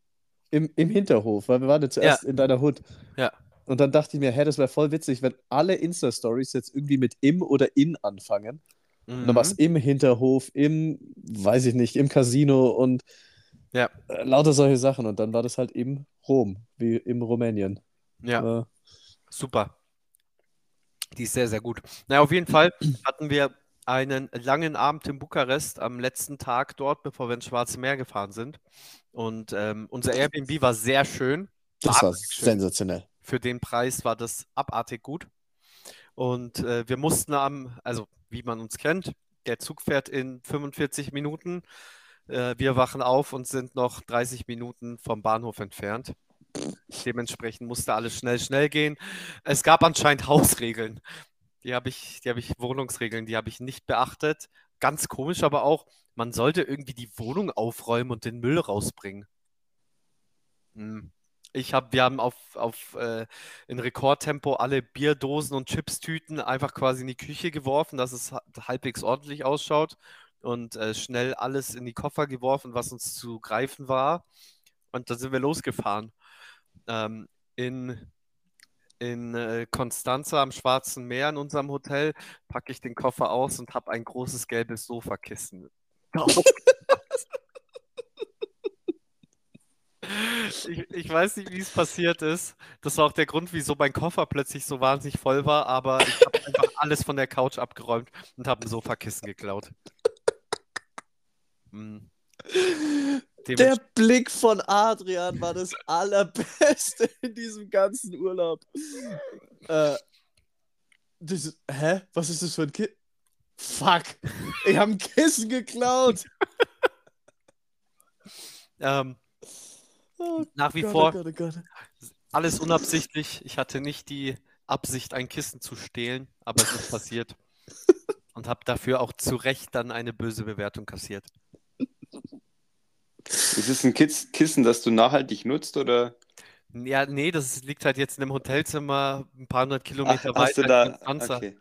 im, im Hinterhof, weil wir waren ja zuerst in deiner Hut. Ja. Und dann dachte ich mir, hä, das wäre voll witzig, wenn alle Insta-Stories jetzt irgendwie mit im oder in anfangen. Und dann war es mhm. im Hinterhof, im, weiß ich nicht, im Casino und Ja. äh, lauter solche Sachen. Und dann war das halt im Rom, wie im Rumänien. Ja. Äh, Super. Die ist sehr, sehr gut. Naja, auf jeden Fall hatten wir einen langen Abend in Bukarest am letzten Tag dort, bevor wir ins Schwarze Meer gefahren sind. Und ähm, unser Airbnb war sehr schön. das war schön. sensationell. Für den Preis war das abartig gut. Und äh, wir mussten am, also wie man uns kennt, der Zug fährt in 45 Minuten. Äh, wir wachen auf und sind noch 30 Minuten vom Bahnhof entfernt. Dementsprechend musste alles schnell, schnell gehen. Es gab anscheinend Hausregeln. Die habe ich, die habe ich, Wohnungsregeln, die habe ich nicht beachtet. Ganz komisch aber auch, man sollte irgendwie die Wohnung aufräumen und den Müll rausbringen. Hm. Ich habe, wir haben auf, auf äh, in Rekordtempo alle Bierdosen und Chipstüten einfach quasi in die Küche geworfen, dass es ha- halbwegs ordentlich ausschaut und äh, schnell alles in die Koffer geworfen, was uns zu greifen war. Und dann sind wir losgefahren. Ähm, in in äh, Constanza am Schwarzen Meer in unserem Hotel packe ich den Koffer aus und habe ein großes gelbes Sofakissen. Ich, ich weiß nicht, wie es passiert ist. Das war auch der Grund, wieso mein Koffer plötzlich so wahnsinnig voll war, aber ich habe einfach alles von der Couch abgeräumt und habe ein Sofakissen geklaut. Hm. Der Blick von Adrian war das allerbeste in diesem ganzen Urlaub. Äh, das, hä? Was ist das für ein Kissen? Fuck! Ich habe ein Kissen geklaut! ähm, Oh nach wie Gott, vor oh Gott, oh Gott. alles unabsichtlich. Ich hatte nicht die Absicht, ein Kissen zu stehlen, aber es ist passiert. Und habe dafür auch zu Recht dann eine böse Bewertung kassiert. Ist es ein Kiss Kissen, das du nachhaltig nutzt oder Ja, nee, das liegt halt jetzt in einem Hotelzimmer ein paar hundert Kilometer Ach, hast du weiter da? Okay.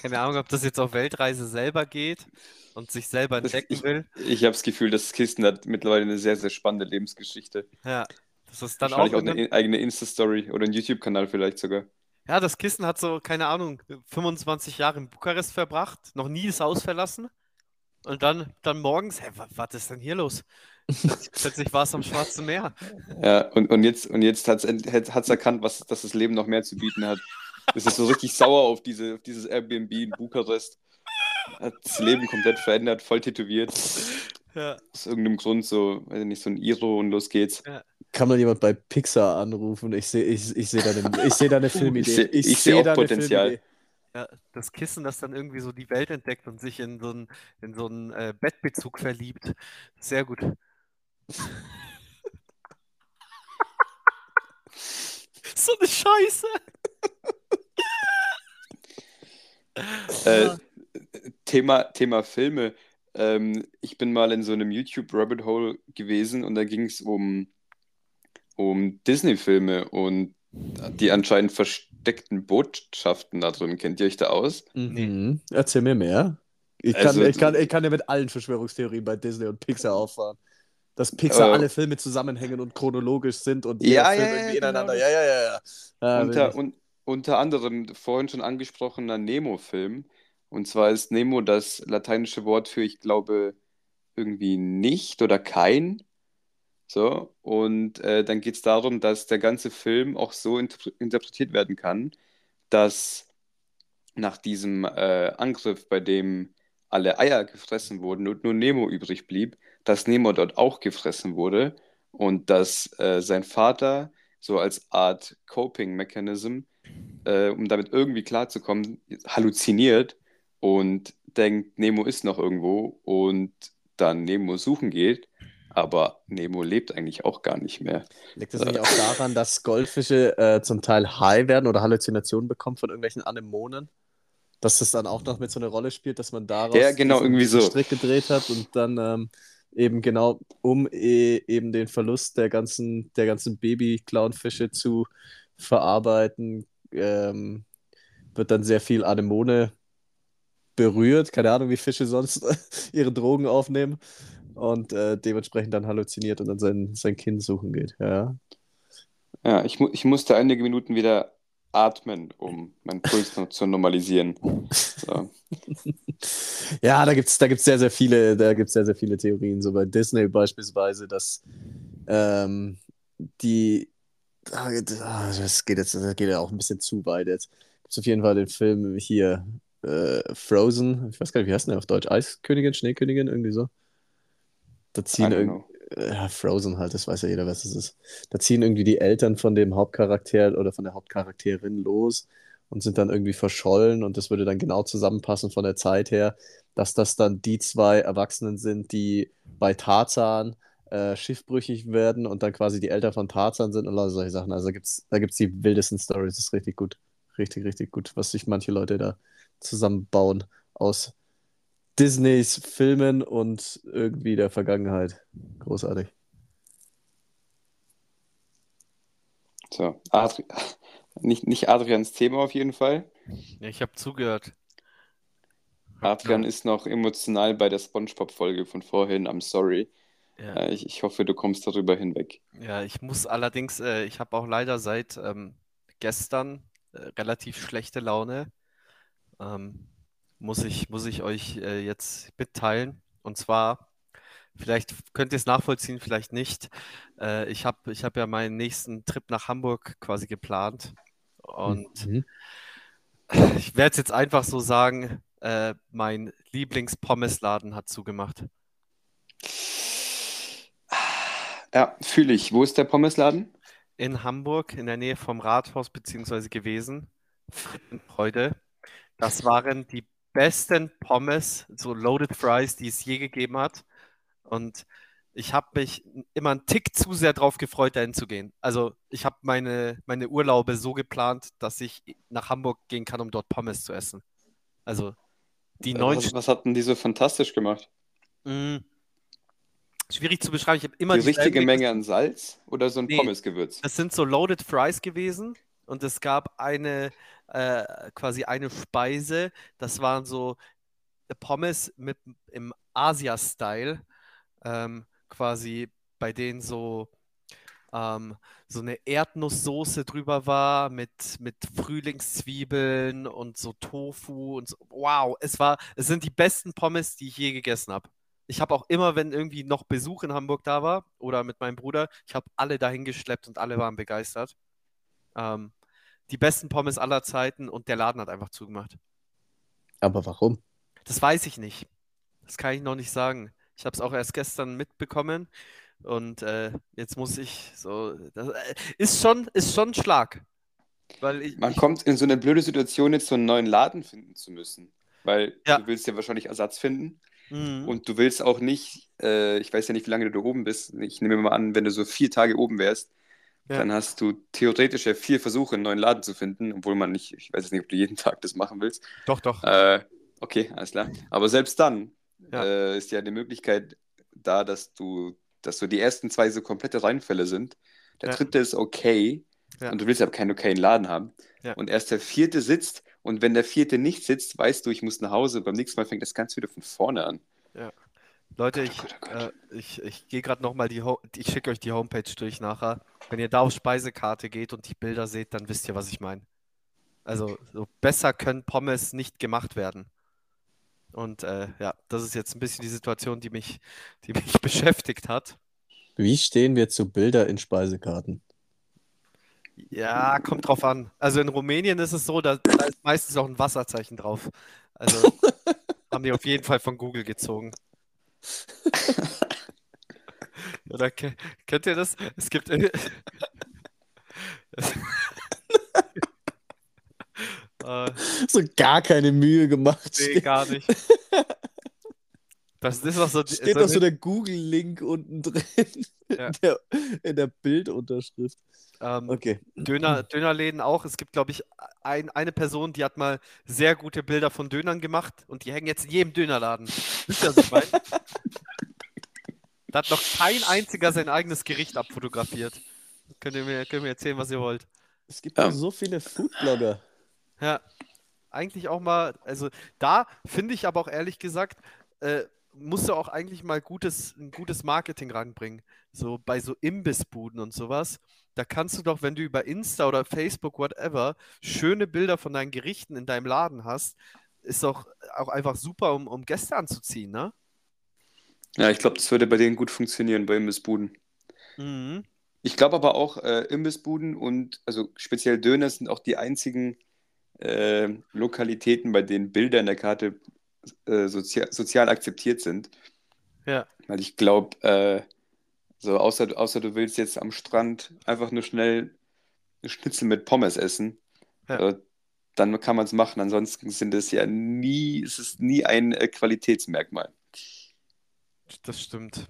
Keine Ahnung, ob das jetzt auf Weltreise selber geht und sich selber entdecken ich- will. Ich habe das Gefühl, das Kissen hat mittlerweile eine sehr, sehr spannende Lebensgeschichte. Ja, das ist dann auch, auch eine eigene Insta-Story oder einen YouTube-Kanal vielleicht sogar. Ja, das Kissen hat so, keine Ahnung, 25 Jahre in Bukarest verbracht, noch nie das Haus verlassen. Und dann, dann morgens, hä, wa- was ist denn hier los? Plötzlich war es am Schwarzen Meer. Ja, und, und jetzt, und jetzt hat es erkannt, was, dass das Leben noch mehr zu bieten hat. Es ist so richtig sauer auf, diese, auf dieses Airbnb in Bukarest. Hat das Leben komplett verändert, voll tätowiert. Ja, Aus irgendeinem Grund so, weiß ich nicht, so ein Iro und los geht's. Kann mal jemand bei Pixar anrufen? Ich sehe ich, ich seh da eine, ich seh da eine Filmidee. Ich seh- ich seh seh auch Potenzial. Ja, das Kissen, das dann irgendwie so die Welt entdeckt und sich in so einen, in so einen äh, Bettbezug verliebt. Sehr gut. so eine Scheiße. Äh, Thema, Thema Filme. Ähm, ich bin mal in so einem YouTube-Rabbit Hole gewesen und da ging es um, um Disney-Filme und die anscheinend versteckten Botschaften da drin. Kennt ihr euch da aus? Mhm. Erzähl mir mehr. Ich kann, Also- ich, kann, ich kann ja mit allen Verschwörungstheorien bei Disney und Pixar auffahren. Dass Pixar Äh, alle Filme zusammenhängen und chronologisch sind und jeder Ja, Film ja, ja, irgendwie genau ineinander. das. Ja, ja, ja, ja. ja unter, un, unter anderem vorhin schon angesprochener Nemo-Film. Und zwar ist Nemo das lateinische Wort für, ich glaube, irgendwie nicht oder kein. So, und äh, dann geht es darum, dass der ganze Film auch so inter interpretiert werden kann, dass nach diesem äh, Angriff, bei dem alle Eier gefressen wurden und nur Nemo übrig blieb, dass Nemo dort auch gefressen wurde und dass äh, sein Vater so als Art Coping-Mechanism, äh, um damit irgendwie klarzukommen, halluziniert und denkt, Nemo ist noch irgendwo und dann Nemo suchen geht. Aber Nemo lebt eigentlich auch gar nicht mehr. Liegt das nicht auch daran, dass Goldfische äh, zum Teil high werden oder Halluzinationen bekommen von irgendwelchen Anemonen? Dass das dann auch noch mit so einer Rolle spielt, dass man daraus Ja, genau, irgendwie so. Strick gedreht hat und dann ähm, eben genau, um e eben den Verlust der ganzen, der ganzen Baby-Clownfische zu verarbeiten, ähm, wird dann sehr viel Anemone berührt. Keine Ahnung, wie Fische sonst ihre Drogen aufnehmen und äh, dementsprechend dann halluziniert und dann sein, sein Kind suchen geht. Ja. Ja, ich, mu ich musste einige Minuten wieder atmen, um meinen Puls noch zu normalisieren. So. Ja, da gibt es da gibt's sehr, sehr viele, da gibt's sehr, sehr viele Theorien. So bei Disney beispielsweise, dass ähm, die ah, das geht jetzt, das geht ja auch ein bisschen zu weit jetzt. Gibt auf jeden Fall den Film hier äh, Frozen, ich weiß gar nicht, wie heißt der auf Deutsch? Eiskönigin, Schneekönigin, irgendwie so. Da ziehen irgendwie, ja, Frozen halt, das weiß ja jeder, was es ist. Da ziehen irgendwie die Eltern von dem Hauptcharakter oder von der Hauptcharakterin los und sind dann irgendwie verschollen und das würde dann genau zusammenpassen von der Zeit her, dass das dann die zwei Erwachsenen sind, die bei Tarzan äh, schiffbrüchig werden und dann quasi die Eltern von Tarzan sind und lauter solche Sachen. Also da gibt's, da gibt's die wildesten Stories, das ist richtig gut. Richtig, richtig gut, was sich manche Leute da zusammenbauen aus Disneys Filmen und irgendwie der Vergangenheit. Großartig. So, Adri nicht, nicht Adrians Thema auf jeden Fall. Ja, ich habe zugehört. Adrian ist noch emotional bei der SpongeBob-Folge von vorhin. I'm sorry. Ja, Äh, ich, ich hoffe, du kommst darüber hinweg. ja, ich muss allerdings, äh, ich habe auch leider seit ähm, gestern äh, relativ schlechte Laune. Ähm, muss ich, muss ich euch äh, jetzt mitteilen. Und zwar, vielleicht könnt ihr es nachvollziehen, vielleicht nicht. Äh, ich habe ich hab ja meinen nächsten Trip nach Hamburg quasi geplant. Und Mhm. ich werde es jetzt einfach so sagen, äh, mein Lieblings-Pommesladen hat zugemacht. Ja, fühle ich. Wo ist der Pommesladen? In Hamburg, in der Nähe vom Rathaus beziehungsweise gewesen. Freude. Das waren die besten Pommes, so Loaded Fries, die es je gegeben hat. Und ich habe mich immer einen Tick zu sehr drauf gefreut, dahin zu gehen. Also ich habe meine, meine Urlaube so geplant, dass ich nach Hamburg gehen kann, um dort Pommes zu essen. Also die neun Was, was hat denn die so fantastisch gemacht? Mm, schwierig zu beschreiben. Ich habe immer Die dieselben richtige. Menge an Salz oder so ein Nee. Pommesgewürz? Das sind so Loaded Fries gewesen und es gab eine äh, quasi eine Speise, das waren so Pommes mit im Asia-Style, ähm, quasi bei denen so ähm, so eine Erdnusssoße drüber war mit, mit Frühlingszwiebeln und so Tofu und so. Wow, es war, es sind die besten Pommes, die ich je gegessen habe. Ich habe auch immer, wenn irgendwie noch Besuch in Hamburg da war oder mit meinem Bruder, ich habe alle dahin geschleppt und alle waren begeistert. Ähm, die besten Pommes aller Zeiten und der Laden hat einfach zugemacht. Aber warum? Das weiß ich nicht. Das kann ich noch nicht sagen. Ich habe es auch erst gestern mitbekommen und äh, jetzt muss ich so. Das äh, ist schon, ist schon ein Schlag. Weil ich, Man ich, kommt in so eine blöde Situation, jetzt so einen neuen Laden finden zu müssen. Weil Ja. du willst ja wahrscheinlich Ersatz finden. Mhm. Und du willst auch nicht, äh, ich weiß ja nicht, wie lange du da oben bist. Ich nehme mal an, wenn du so vier Tage oben wärst, Ja. dann hast du theoretisch ja vier Versuche, einen neuen Laden zu finden, obwohl man nicht, ich weiß jetzt nicht, ob du jeden Tag das machen willst. Doch, doch. Äh, okay, alles klar. Aber selbst dann Ja. äh, ist ja die Möglichkeit da, dass du, dass so die ersten zwei so komplette Reinfälle sind. Der Ja. dritte ist okay Ja. und du willst aber keinen okayen Laden haben. Ja. Und erst der vierte sitzt und wenn der vierte nicht sitzt, weißt du, ich muss nach Hause. Beim nächsten Mal fängt das Ganze wieder von vorne an. Leute, Gott, ich, oh oh äh, ich, ich gehe gerade nochmal die, Ho ich schicke euch die Homepage durch nachher. Wenn ihr da auf Speisekarte geht und die Bilder seht, dann wisst ihr, was ich meine. Also so besser können Pommes nicht gemacht werden. Und äh, ja, das ist jetzt ein bisschen die Situation, die mich, die mich beschäftigt hat. Wie stehen wir zu Bilder in Speisekarten? Ja, kommt drauf an. Also in Rumänien ist es so, da, da ist meistens auch ein Wasserzeichen drauf. Also haben die auf jeden Fall von Google gezogen. Oder ke- kennt ihr das? Es gibt. So gar keine Mühe gemacht. nee, gar nicht. Das ist doch so. steht doch so der Google-Link unten drin Ja. in der, in der Bildunterschrift. Ähm, Okay. Döner, Dönerläden auch. Es gibt, glaube ich, ein, eine Person, die hat mal sehr gute Bilder von Dönern gemacht und die hängen jetzt in jedem Dönerladen. Wisst ihr, was ich meine? Da hat noch kein einziger sein eigenes Gericht abfotografiert. Könnt ihr mir, könnt ihr mir erzählen, was ihr wollt. Es gibt ja Ja. so viele Foodblogger. Ja, eigentlich auch mal, also da finde ich aber auch ehrlich gesagt, äh, musst du auch eigentlich mal gutes, ein gutes Marketing ranbringen. So bei so Imbissbuden und sowas. Da kannst du doch, wenn du über Insta oder Facebook, whatever, schöne Bilder von deinen Gerichten in deinem Laden hast, ist doch auch einfach super, um, um Gäste anzuziehen, ne? Ja, ich glaube, das würde bei denen gut funktionieren, bei Imbissbuden. Mhm. Ich glaube aber auch, äh, Imbissbuden und also speziell Döner sind auch die einzigen äh, Lokalitäten, bei denen Bilder in der Karte äh, sozial, sozial akzeptiert sind. Ja. Weil ich glaube, äh, so außer, außer du willst jetzt am Strand einfach nur schnell eine Schnitzel mit Pommes essen, Ja. äh, dann kann man es machen. Ansonsten sind es ja nie, es ist nie ein äh, Qualitätsmerkmal. Das stimmt.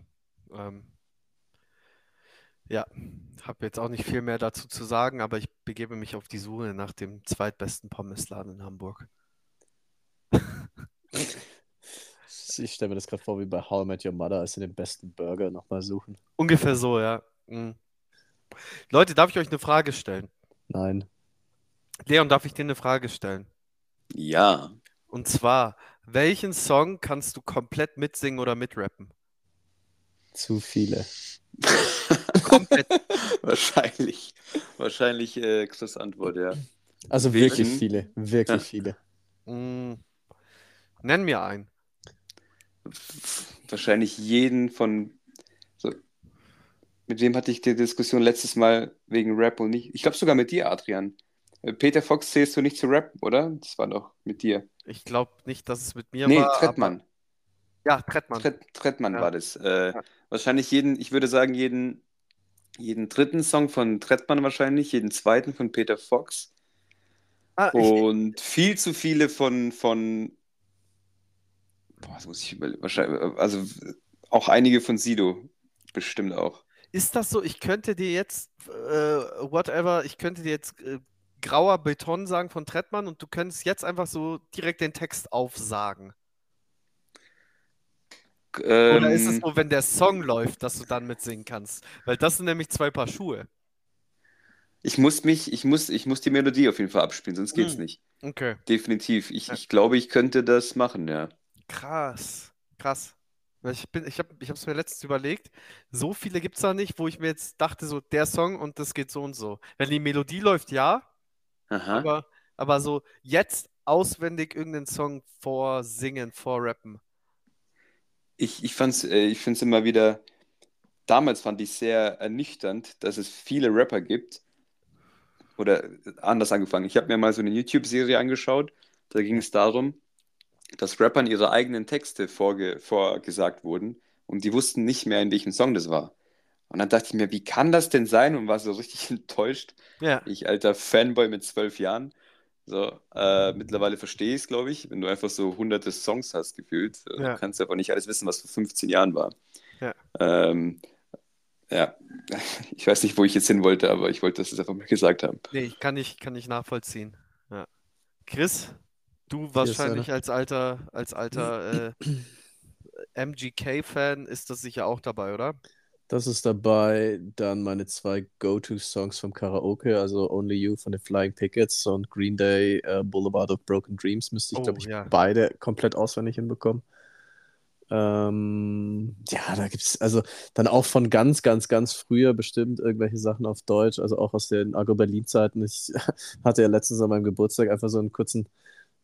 Ähm, ja, habe jetzt auch nicht viel mehr dazu zu sagen, aber ich begebe mich auf die Suche nach dem zweitbesten Pommesladen in Hamburg. Ich stelle mir das gerade vor, wie bei How I Met Your Mother, als sie den besten Burger nochmal suchen. Ungefähr so, ja. Mhm. Leute, darf ich euch eine Frage stellen? Nein. Leon, darf ich dir eine Frage stellen? Ja. Und zwar, welchen Song kannst du komplett mitsingen oder mitrappen? Zu viele. Komplett. Wahrscheinlich. Wahrscheinlich äh, Chris Antwort, ja. Also Welchen? wirklich viele. Wirklich Ja. viele. Mm. Nenn mir einen. Wahrscheinlich jeden von. So. Mit wem hatte ich die Diskussion letztes Mal wegen Rap und nicht? Ich glaube sogar mit dir, Adrian. Äh, Peter Fox zählst du nicht zu Rap, oder? Das war doch mit dir. Ich glaube nicht, dass es mit mir nee, war. aber- Trettmann. Ja, Trettmann. Tret, Trettmann Ja. war das. Äh, Ja. Wahrscheinlich jeden, ich würde sagen, jeden, jeden dritten Song von Trettmann wahrscheinlich, jeden zweiten von Peter Fox. Ah, ich, Und viel zu viele von, von boah, das muss ich überlegen, wahrscheinlich, also auch einige von Sido, bestimmt auch. Ist das so? Ich könnte dir jetzt, äh, whatever, ich könnte dir jetzt äh, grauer Beton sagen von Trettmann und du könntest jetzt einfach so direkt den Text aufsagen. Oder ist es Ähm, so, wenn der Song läuft, dass du dann mitsingen kannst? Weil das sind nämlich zwei Paar Schuhe. ich muss mich, ich muss, ich muss die Melodie auf jeden Fall abspielen, sonst geht's Hm. nicht. Okay. Definitiv. Ich, Ja. ich glaube, ich könnte das machen, ja. Krass. Krass. Ich bin, ich habe, es mir letztens überlegt. So viele gibt es da nicht, wo ich mir jetzt dachte, so der Song und das geht so und so. Wenn die Melodie läuft, ja, Aha. aber, aber so jetzt auswendig irgendeinen Song vorsingen, vorrappen. Ich, ich fand's, äh, ich finde es immer wieder, damals fand ich sehr ernüchternd, dass es viele Rapper gibt. Oder anders angefangen. Ich habe mir mal so eine YouTube-Serie angeschaut. Da ging es darum, dass Rappern ihre eigenen Texte vorge vorgesagt wurden und die wussten nicht mehr, in welchem Song das war. Und dann dachte ich mir, wie kann das denn sein? Und war so richtig enttäuscht. Ja, Ich, alter Fanboy mit zwölf Jahren. So, äh, mittlerweile verstehe ich es, glaube ich, wenn du einfach so hunderte Songs hast gefühlt. Ja. Du kannst aber nicht alles wissen, was vor 15 Jahren war. Ja. Ähm, ja, ich weiß nicht, wo ich jetzt hin wollte, aber ich wollte das jetzt einfach mal gesagt haben. nee, ich kann nicht, kann nicht nachvollziehen. Ja. Chris, du wahrscheinlich als alter, als alter äh, MGK-Fan ist das sicher auch dabei, oder? Das ist dabei dann meine zwei Go-To-Songs vom Karaoke, also Only You von den Flying Pickets und Green Day äh, Boulevard of Broken Dreams müsste ich, Oh, glaube ich, ja. beide komplett auswendig hinbekommen. Ähm, ja, da gibt es also dann auch von ganz, ganz, ganz früher bestimmt irgendwelche Sachen auf Deutsch, also auch aus den Agro Berlin-Zeiten. Ich hatte ja letztens an meinem Geburtstag einfach so einen kurzen,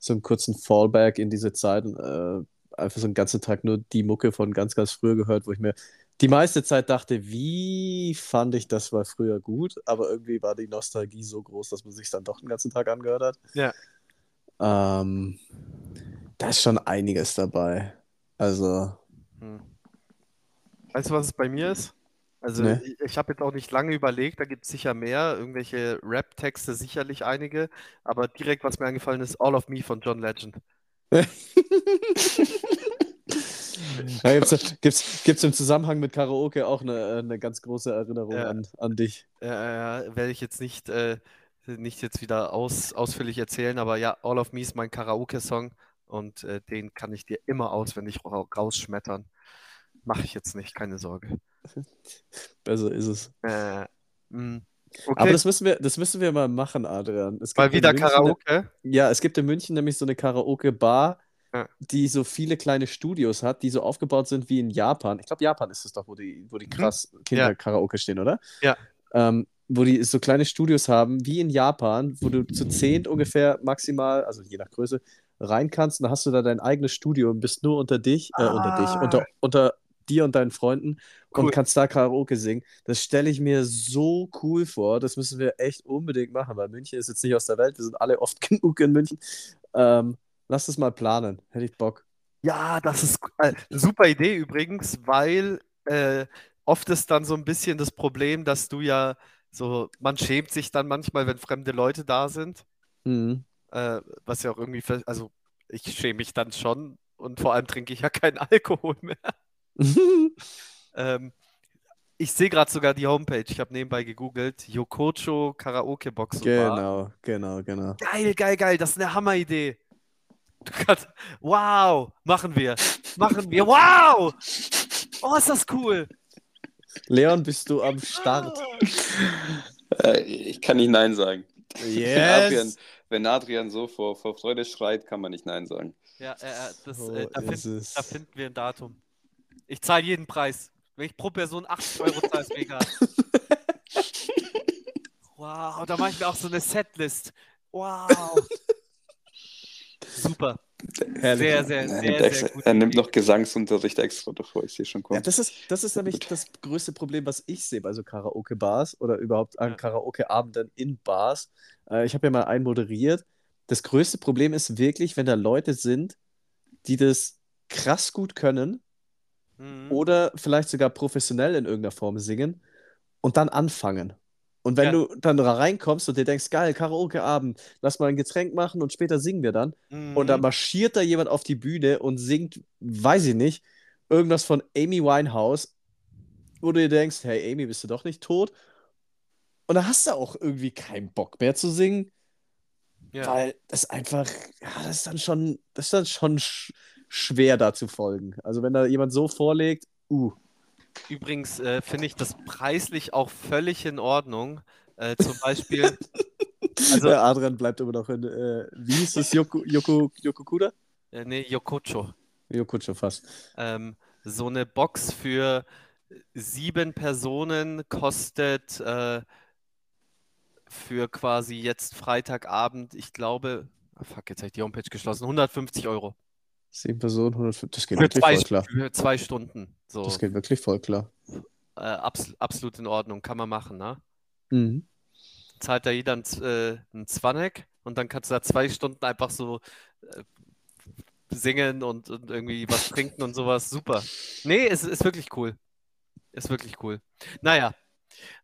so einen kurzen Fallback in diese Zeit und äh, einfach so einen ganzen Tag nur die Mucke von ganz, ganz früher gehört, wo ich mir die meiste Zeit dachte, wie fand ich das mal früher gut, aber irgendwie war die Nostalgie so groß, dass man sich dann doch den ganzen Tag angehört hat. Ja. Ähm, da ist schon einiges dabei. Also, Hm. Weißt du, was es bei mir ist? Also, Nee. ich, ich habe jetzt auch nicht lange überlegt, da gibt es sicher mehr, irgendwelche Rap-Texte, sicherlich einige, aber direkt, was mir eingefallen ist, All of Me von John Legend. da gibt's, gibt's, gibt's im Zusammenhang mit Karaoke auch eine, eine ganz große Erinnerung Ja. an, an dich. Äh, werde ich jetzt nicht, äh, nicht jetzt wieder aus, ausführlich erzählen, aber ja, All of Me ist mein Karaoke-Song und äh, den kann ich dir immer auswendig ra rausschmettern. Mache ich jetzt nicht, keine Sorge. Besser ist es. Äh. Aber okay, das müssen wir, das müssen wir mal machen, Adrian. Es mal wieder München- Karaoke. Ja, es gibt in München nämlich so eine Karaoke-Bar, Ja. die so viele kleine Studios hat, die so aufgebaut sind wie in Japan. Ich glaube, Japan ist es doch, wo die, wo die krass Kinder-Karaoke stehen, oder? Mhm. Ja. Ähm, wo die so kleine Studios haben, wie in Japan, wo du zu zehn ungefähr maximal, also je nach Größe, rein kannst. Und dann hast du da dein eigenes Studio und bist nur unter dich, äh, unter dich, Ah. unter, unter dir und deinen Freunden Cool. und kannst da Karaoke singen. Das stelle ich mir so cool vor. Das müssen wir echt unbedingt machen, weil München ist jetzt nicht aus der Welt. Wir sind alle oft genug in München. Ähm, lass das mal planen. Hätte ich Bock. Ja, das ist äh, eine super Idee übrigens, weil äh, oft ist dann so ein bisschen das Problem, dass du ja so, man schämt sich dann manchmal, wenn fremde Leute da sind, Mhm. äh, was ja auch irgendwie, also ich schäme mich dann schon und vor allem trinke ich ja keinen Alkohol mehr. Ähm, ich sehe gerade sogar die Homepage, ich habe nebenbei gegoogelt, Yokocho Karaoke Box genau, genau, genau. Geil, geil, geil, das ist eine Hammeridee. Du kannst, wow, machen wir, machen wir, wow! Oh, ist das cool! Leon, bist du am Start? Äh, ich kann nicht Nein sagen. Yes! Wenn Adrian, wenn Adrian so vor, vor Freude schreit, kann man nicht Nein sagen. Ja, äh, äh, das, äh, da, find, da finden wir ein Datum. Ich zahle jeden Preis. Wenn ich pro Person 80 Euro zahle, ist mir egal. Wow, da mache ich mir auch so eine Setlist. Wow. Super. Herrlich. Sehr, sehr, Er sehr, nimmt, sehr extra, gut. er nimmt noch Gesangsunterricht extra davor, ich sehe schon Ja, kommen. das ist, das ist nämlich das größte Problem, was ich sehe bei so Karaoke-Bars oder überhaupt an Ja. Karaoke-Abenden in Bars. Äh, ich habe ja mal einen moderiert. Das größte Problem ist wirklich, wenn da Leute sind, die das krass gut können Mhm. oder vielleicht sogar professionell in irgendeiner Form singen und dann anfangen. Und wenn Ja. du dann da reinkommst und dir denkst, geil, Karaoke-Abend, lass mal ein Getränk machen und später singen wir dann. Und dann Mhm. marschiert da jemand auf die Bühne und singt, weiß ich nicht, irgendwas von Amy Winehouse, wo du dir denkst, hey Amy, bist du doch nicht tot? Und da hast du auch irgendwie keinen Bock mehr zu singen, Ja. weil das einfach, ja, das ist dann schon, das ist dann schon sch schwer da zu folgen. Also wenn da jemand so vorlegt, uh, Übrigens äh, finde ich das preislich auch völlig in Ordnung. Äh, zum Beispiel, also, der Adrian bleibt immer noch in, äh, wie hieß es, Yoko, Yoko, Yokokuda? äh, nee, Yokocho. Yokocho fast. Ähm, so eine Box für sieben Personen kostet äh, für quasi jetzt Freitagabend, ich glaube, ah, fuck, jetzt habe ich die Homepage geschlossen, 150 Euro. Sieben Personen, 150, das geht Für wirklich zwei, voll klar. für zwei Stunden. So, Das geht wirklich voll klar. äh, abs absolut in Ordnung, kann man machen, ne? Mhm. Zahlt da jeder einen, äh, einen und dann kannst du da zwei Stunden einfach so äh, singen und, und irgendwie was trinken und sowas. Super. Nee, es ist wirklich cool. Ist wirklich cool. Naja.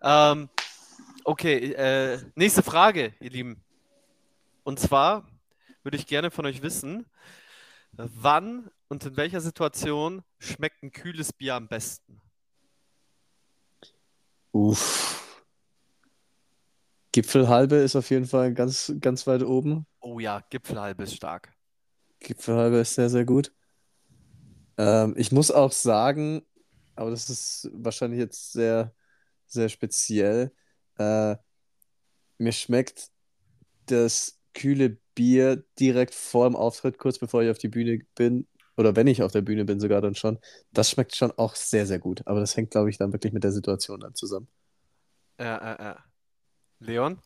Ähm, okay, äh, nächste Frage, ihr Lieben. Und zwar würde ich gerne von euch wissen, wann und in welcher Situation schmeckt ein kühles Bier am besten? Uff. Gipfelhalbe ist auf jeden Fall ganz, ganz weit oben. Oh ja, Gipfelhalbe ist stark. Gipfelhalbe ist sehr, sehr gut. Ähm, ich muss auch sagen, aber das ist wahrscheinlich jetzt sehr, sehr speziell. Äh, mir schmeckt das kühle Bier direkt vor dem Auftritt, kurz bevor ich auf die Bühne bin, oder wenn ich auf der Bühne bin, sogar dann schon. Das schmeckt schon auch sehr, sehr gut. Aber das hängt, glaube ich, dann wirklich mit der Situation dann zusammen. Ja, ja, ja. Leon?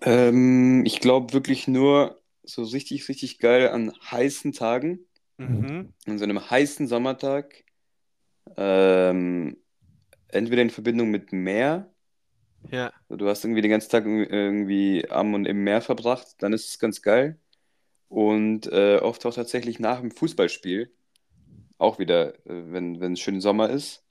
Ähm, ich glaube wirklich nur so richtig, richtig geil an heißen Tagen, Mhm. An so einem heißen Sommertag, ähm, entweder in Verbindung mit Meer, Ja. du hast irgendwie den ganzen Tag irgendwie- am und im Meer verbracht, dann ist es ganz geil. Und äh, oft auch tatsächlich nach dem Fußballspiel, auch wieder, äh, wenn, wenn es schön Sommer ist.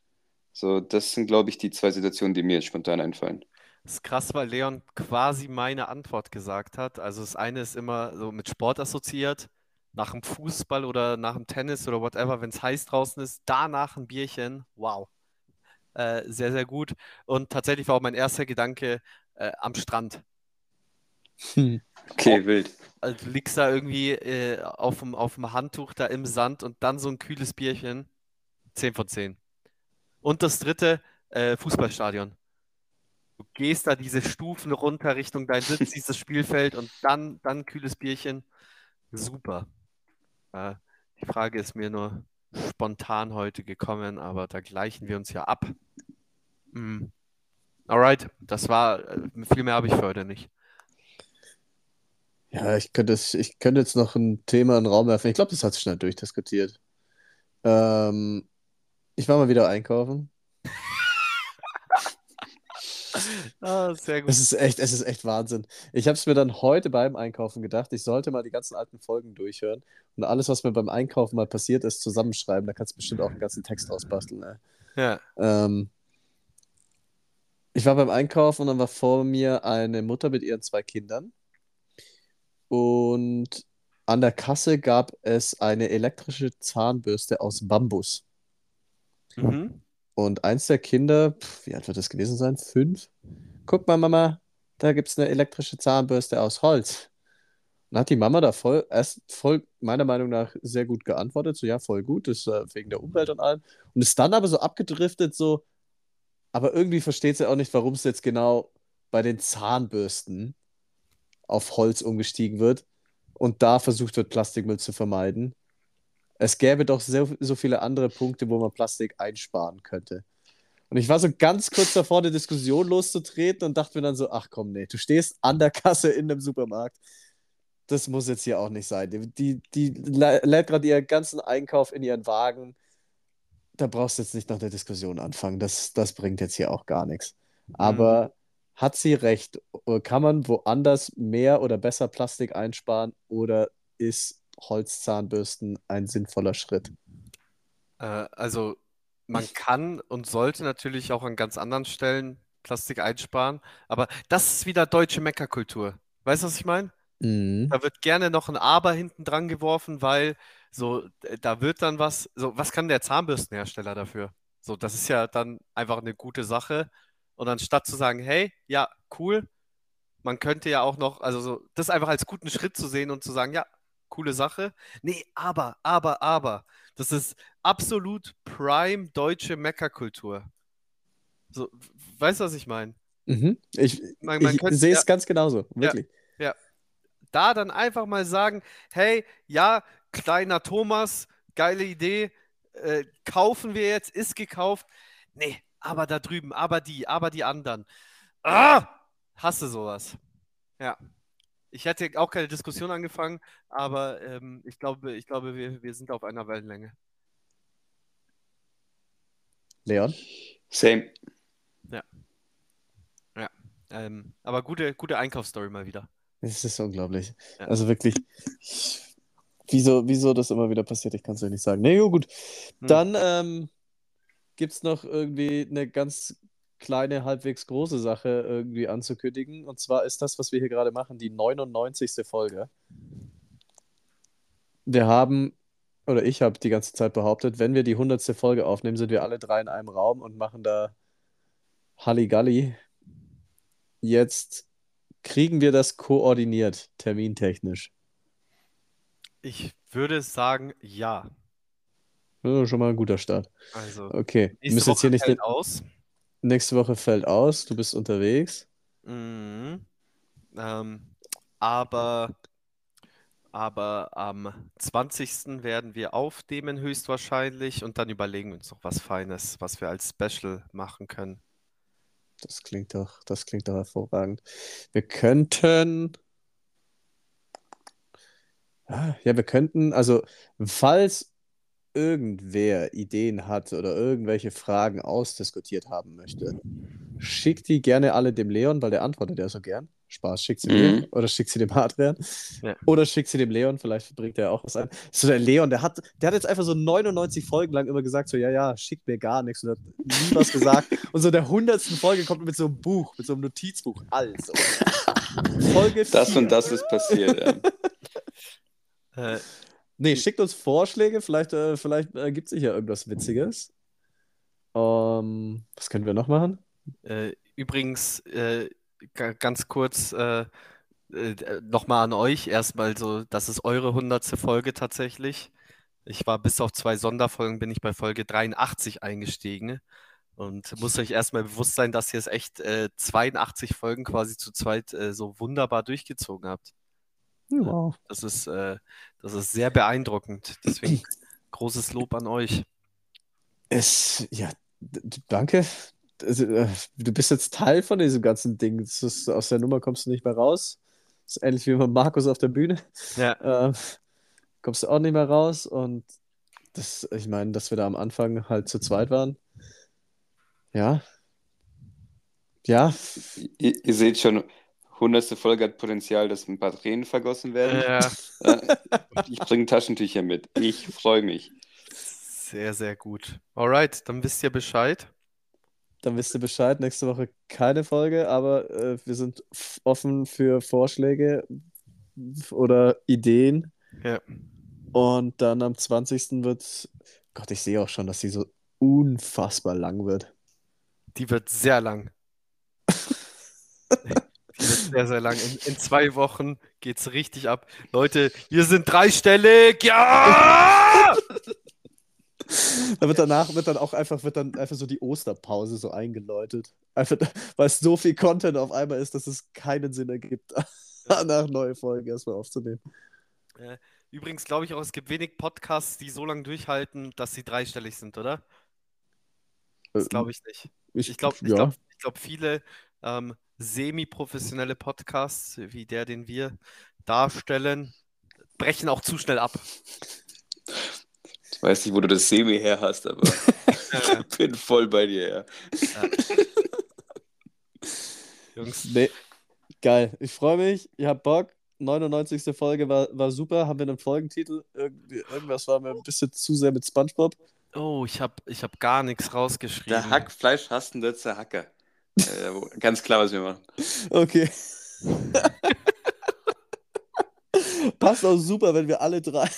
So, das sind, glaube ich, die zwei Situationen, die mir jetzt spontan einfallen. Das ist krass, weil Leon quasi meine Antwort gesagt hat. Also das eine ist immer so mit Sport assoziiert, nach dem Fußball oder nach dem Tennis oder whatever, wenn es heiß draußen ist, danach ein Bierchen. Wow. Äh, sehr, sehr gut. Und tatsächlich war auch mein erster Gedanke äh, am Strand. Hm. Okay, wild. Also du liegst da irgendwie äh, auf dem, auf dem Handtuch da im Sand und dann so ein kühles Bierchen. 10 von 10. Und das dritte, äh, Fußballstadion. Du gehst da diese Stufen runter Richtung dein Sitz, siehst das Spielfeld und dann, dann ein kühles Bierchen. Super. Äh, die Frage ist mir nur spontan heute gekommen, aber da gleichen wir uns ja ab. Mm. Alright, das war, äh, viel mehr habe ich für heute nicht. Ja, ich könnte, es, ich könnte jetzt noch ein Thema in den Raum werfen. Ich glaube, das hat sich schnell durchdiskutiert. Ähm, ich war mal wieder einkaufen. Ah, sehr gut. Es ist echt, es ist echt Wahnsinn. Ich habe es mir dann heute beim Einkaufen gedacht, ich sollte mal die ganzen alten Folgen durchhören und alles, was mir beim Einkaufen mal passiert ist, zusammenschreiben. Da kannst du bestimmt auch einen ganzen Text ausbasteln. Ey. Ja. Ähm, ich war beim Einkaufen und dann war vor mir eine Mutter mit ihren zwei Kindern. Und an der Kasse gab es eine elektrische Zahnbürste aus Bambus. Mhm. Und eins der Kinder, pf, wie alt wird das gewesen sein? Fünf? Guck mal, Mama, da gibt es eine elektrische Zahnbürste aus Holz. Und hat die Mama da voll, erst voll, meiner Meinung nach, sehr gut geantwortet. So, ja, voll gut, das äh, wegen der Umwelt und allem. Und ist dann aber so abgedriftet, so, aber irgendwie versteht sie auch nicht, warum es jetzt genau bei den Zahnbürsten auf Holz umgestiegen wird und da versucht wird, Plastikmüll zu vermeiden. Es gäbe doch so, so viele andere Punkte, wo man Plastik einsparen könnte. Und ich war so ganz kurz davor, eine Diskussion loszutreten und dachte mir dann so, ach komm, nee, du stehst an der Kasse in einem Supermarkt. Das muss jetzt hier auch nicht sein. Die, die, die lä- lädt gerade ihren ganzen Einkauf in ihren Wagen. Da brauchst du jetzt nicht noch eine Diskussion anfangen. Das, das bringt jetzt hier auch gar nichts. Aber hat sie recht? Kann man woanders mehr oder besser Plastik einsparen oder ist Holzzahnbürsten ein sinnvoller Schritt? Äh, also man kann und sollte natürlich auch an ganz anderen Stellen Plastik einsparen, aber das ist wieder deutsche Meckerkultur. Weißt du, was ich meine? Mhm. Da wird gerne noch ein Aber hinten dran geworfen, weil so, da wird dann was, so, was kann der Zahnbürstenhersteller dafür? So, das ist ja dann einfach eine gute Sache. Und anstatt zu sagen, hey, ja, cool, man könnte ja auch noch, also so, das einfach als guten Schritt zu sehen und zu sagen, ja, coole Sache. Nee, aber, aber, aber. Das ist absolut prime deutsche Meckerkultur. So, weißt du, was ich meine? Mhm. Ich, Man, man ich sehe ja, es ganz genauso, wirklich. da dann einfach mal sagen, hey, ja, kleiner Thomas, geile Idee, äh, kaufen wir jetzt, ist gekauft. Nee, aber da drüben, aber die, aber die anderen. Ah, hasse sowas. Ja. Ich hätte auch keine Diskussion angefangen, aber ähm, ich glaube, ich glaube, wir, wir sind auf einer Wellenlänge. Leon? Same. Ähm, aber gute, gute Einkaufsstory mal wieder. Es ist unglaublich. Ja. Also wirklich, ich, wieso, wieso das immer wieder passiert, ich kann es euch nicht sagen. Nee, jo, gut. Hm. Dann ähm, gibt es noch irgendwie eine ganz kleine, halbwegs große Sache irgendwie anzukündigen. Und zwar ist das, was wir hier gerade machen, die 99. Folge. Wir haben, oder ich habe die ganze Zeit behauptet, wenn wir die 100. Folge aufnehmen, sind wir alle drei in einem Raum und machen da Halligalli. Jetzt kriegen wir das koordiniert, termintechnisch. Ich würde sagen, ja. Ja, schon mal ein guter Start. Also, Okay, müssen jetzt hier nicht. fällt aus. Nächste Woche fällt aus, du bist unterwegs. Mhm. Ähm, aber, aber am 20. werden wir aufnehmen höchstwahrscheinlich und dann überlegen wir uns noch was Feines, was wir als Special machen können. Das klingt doch, das klingt doch hervorragend. Wir könnten. Ah, Ja, wir könnten, also, falls irgendwer Ideen hat oder irgendwelche Fragen ausdiskutiert haben möchte, schickt die gerne alle dem Leon, weil der antwortet ja so gern. Spaß, schickt sie mir Mhm. oder schickt sie dem Adrian. Ja. Oder schickt sie dem Leon, vielleicht bringt er auch was ein. So, der Leon, der hat, der hat jetzt einfach so 99 Folgen lang immer gesagt, so, ja, ja, schickt mir gar nichts und hat nie was gesagt. Und so der hundertsten Folge kommt mit so einem Buch, mit so einem Notizbuch. Also. Folge Das vier. und das ist passiert. Ja. Äh, Nee, schickt uns Vorschläge, vielleicht, äh, vielleicht ergibt sich ja irgendwas Witziges. Ähm, was können wir noch machen? Äh, übrigens, äh, ga- ganz kurz äh, äh, nochmal an euch. Erstmal so, das ist eure hundertste Folge tatsächlich. Ich war bis auf zwei Sonderfolgen, bin ich bei Folge 83 eingestiegen. Und muss euch erstmal bewusst sein, dass ihr es echt äh, 82 Folgen quasi zu zweit äh, so wunderbar durchgezogen habt. Wow. Das ist, äh, das ist sehr beeindruckend. Deswegen großes Lob an euch. Es, ja, danke. Also, äh, du bist jetzt Teil von diesem ganzen Ding. Das ist, aus der Nummer kommst du nicht mehr raus. Das ist ähnlich wie mit Markus auf der Bühne. Ja. Ähm, kommst du auch nicht mehr raus. Und das, ich meine, dass wir da am Anfang halt zu zweit waren. Ja. Ja, Ihr, ihr seht schon, hundertste Folge hat Potenzial, dass ein paar Tränen vergossen werden. Ja, Äh, Ich bringe Taschentücher mit. Ich freue mich. sehr, sehr gut. Alright, dann wisst ihr Bescheid. Dann wisst ihr Bescheid. Nächste Woche keine Folge, aber äh, wir sind offen für Vorschläge oder Ideen. Ja. Und dann am 20. wird, Gott, ich sehe auch schon, dass sie so unfassbar lang wird. Die wird sehr lang. Sehr, sehr lang. In, in zwei Wochen geht's richtig ab. Leute, wir sind dreistellig. Ja! Da wird danach wird dann auch einfach, wird dann einfach so die Osterpause so eingeläutet. Einfach, weil es so viel Content auf einmal ist, dass es keinen Sinn ergibt, danach neue Folgen erstmal aufzunehmen. Übrigens glaube ich auch, es gibt wenig Podcasts, die so lange durchhalten, dass sie dreistellig sind, oder? Das glaube ich nicht. Ich glaube, ich ja. glaub, ich glaub, viele ähm, semi-professionelle Podcasts, wie der, den wir darstellen, brechen auch zu schnell ab. Ich weiß nicht, wo du das Semi her hast, aber ich bin voll bei dir. Ja. Jungs, Nee. Geil. Ich freue mich. Ich hab Bock. 99. Folge war, war super. Haben wir einen Folgentitel? Irgendwie, irgendwas war mir ein bisschen zu sehr mit Spongebob. oh, ich habe ich hab gar nichts rausgeschrieben. Der Hackfleisch hassende Zerhacker. Äh, ganz klar, was wir machen. Okay. Passt auch super, wenn wir alle drei,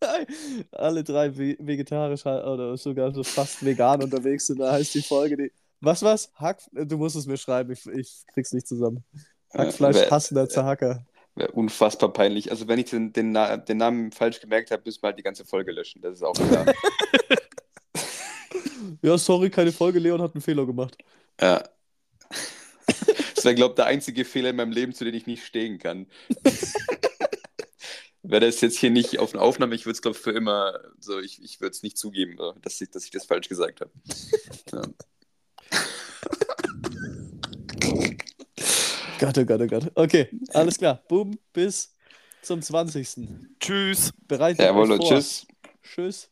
alle drei ve- vegetarisch oder sogar so fast vegan unterwegs sind. Da heißt die Folge die. Was was? Hack. Du musst es mir schreiben. Ich, ich krieg's nicht zusammen. Hackfleisch Äh, wär- hassender Zerhacker. Wäre unfassbar peinlich. Also, wenn ich den, den, den Namen falsch gemerkt habe, müssen wir halt die ganze Folge löschen. Das ist auch klar. Ja, sorry, keine Folge. Leon hat einen Fehler gemacht. ja. Das wäre, glaube ich, der einzige Fehler in meinem Leben, zu dem ich nicht stehen kann. Wäre das jetzt hier nicht auf einer Aufnahme, ich würde es, glaube ich, für immer, so, ich, ich würde es nicht zugeben, dass ich, dass ich das falsch gesagt habe. Ja. Gott, oh Gott, oh Gott. Okay, alles klar. Boom, bis zum 20. Tschüss. Bereitet Jawohl, euch vor. tschüss. Tschüss.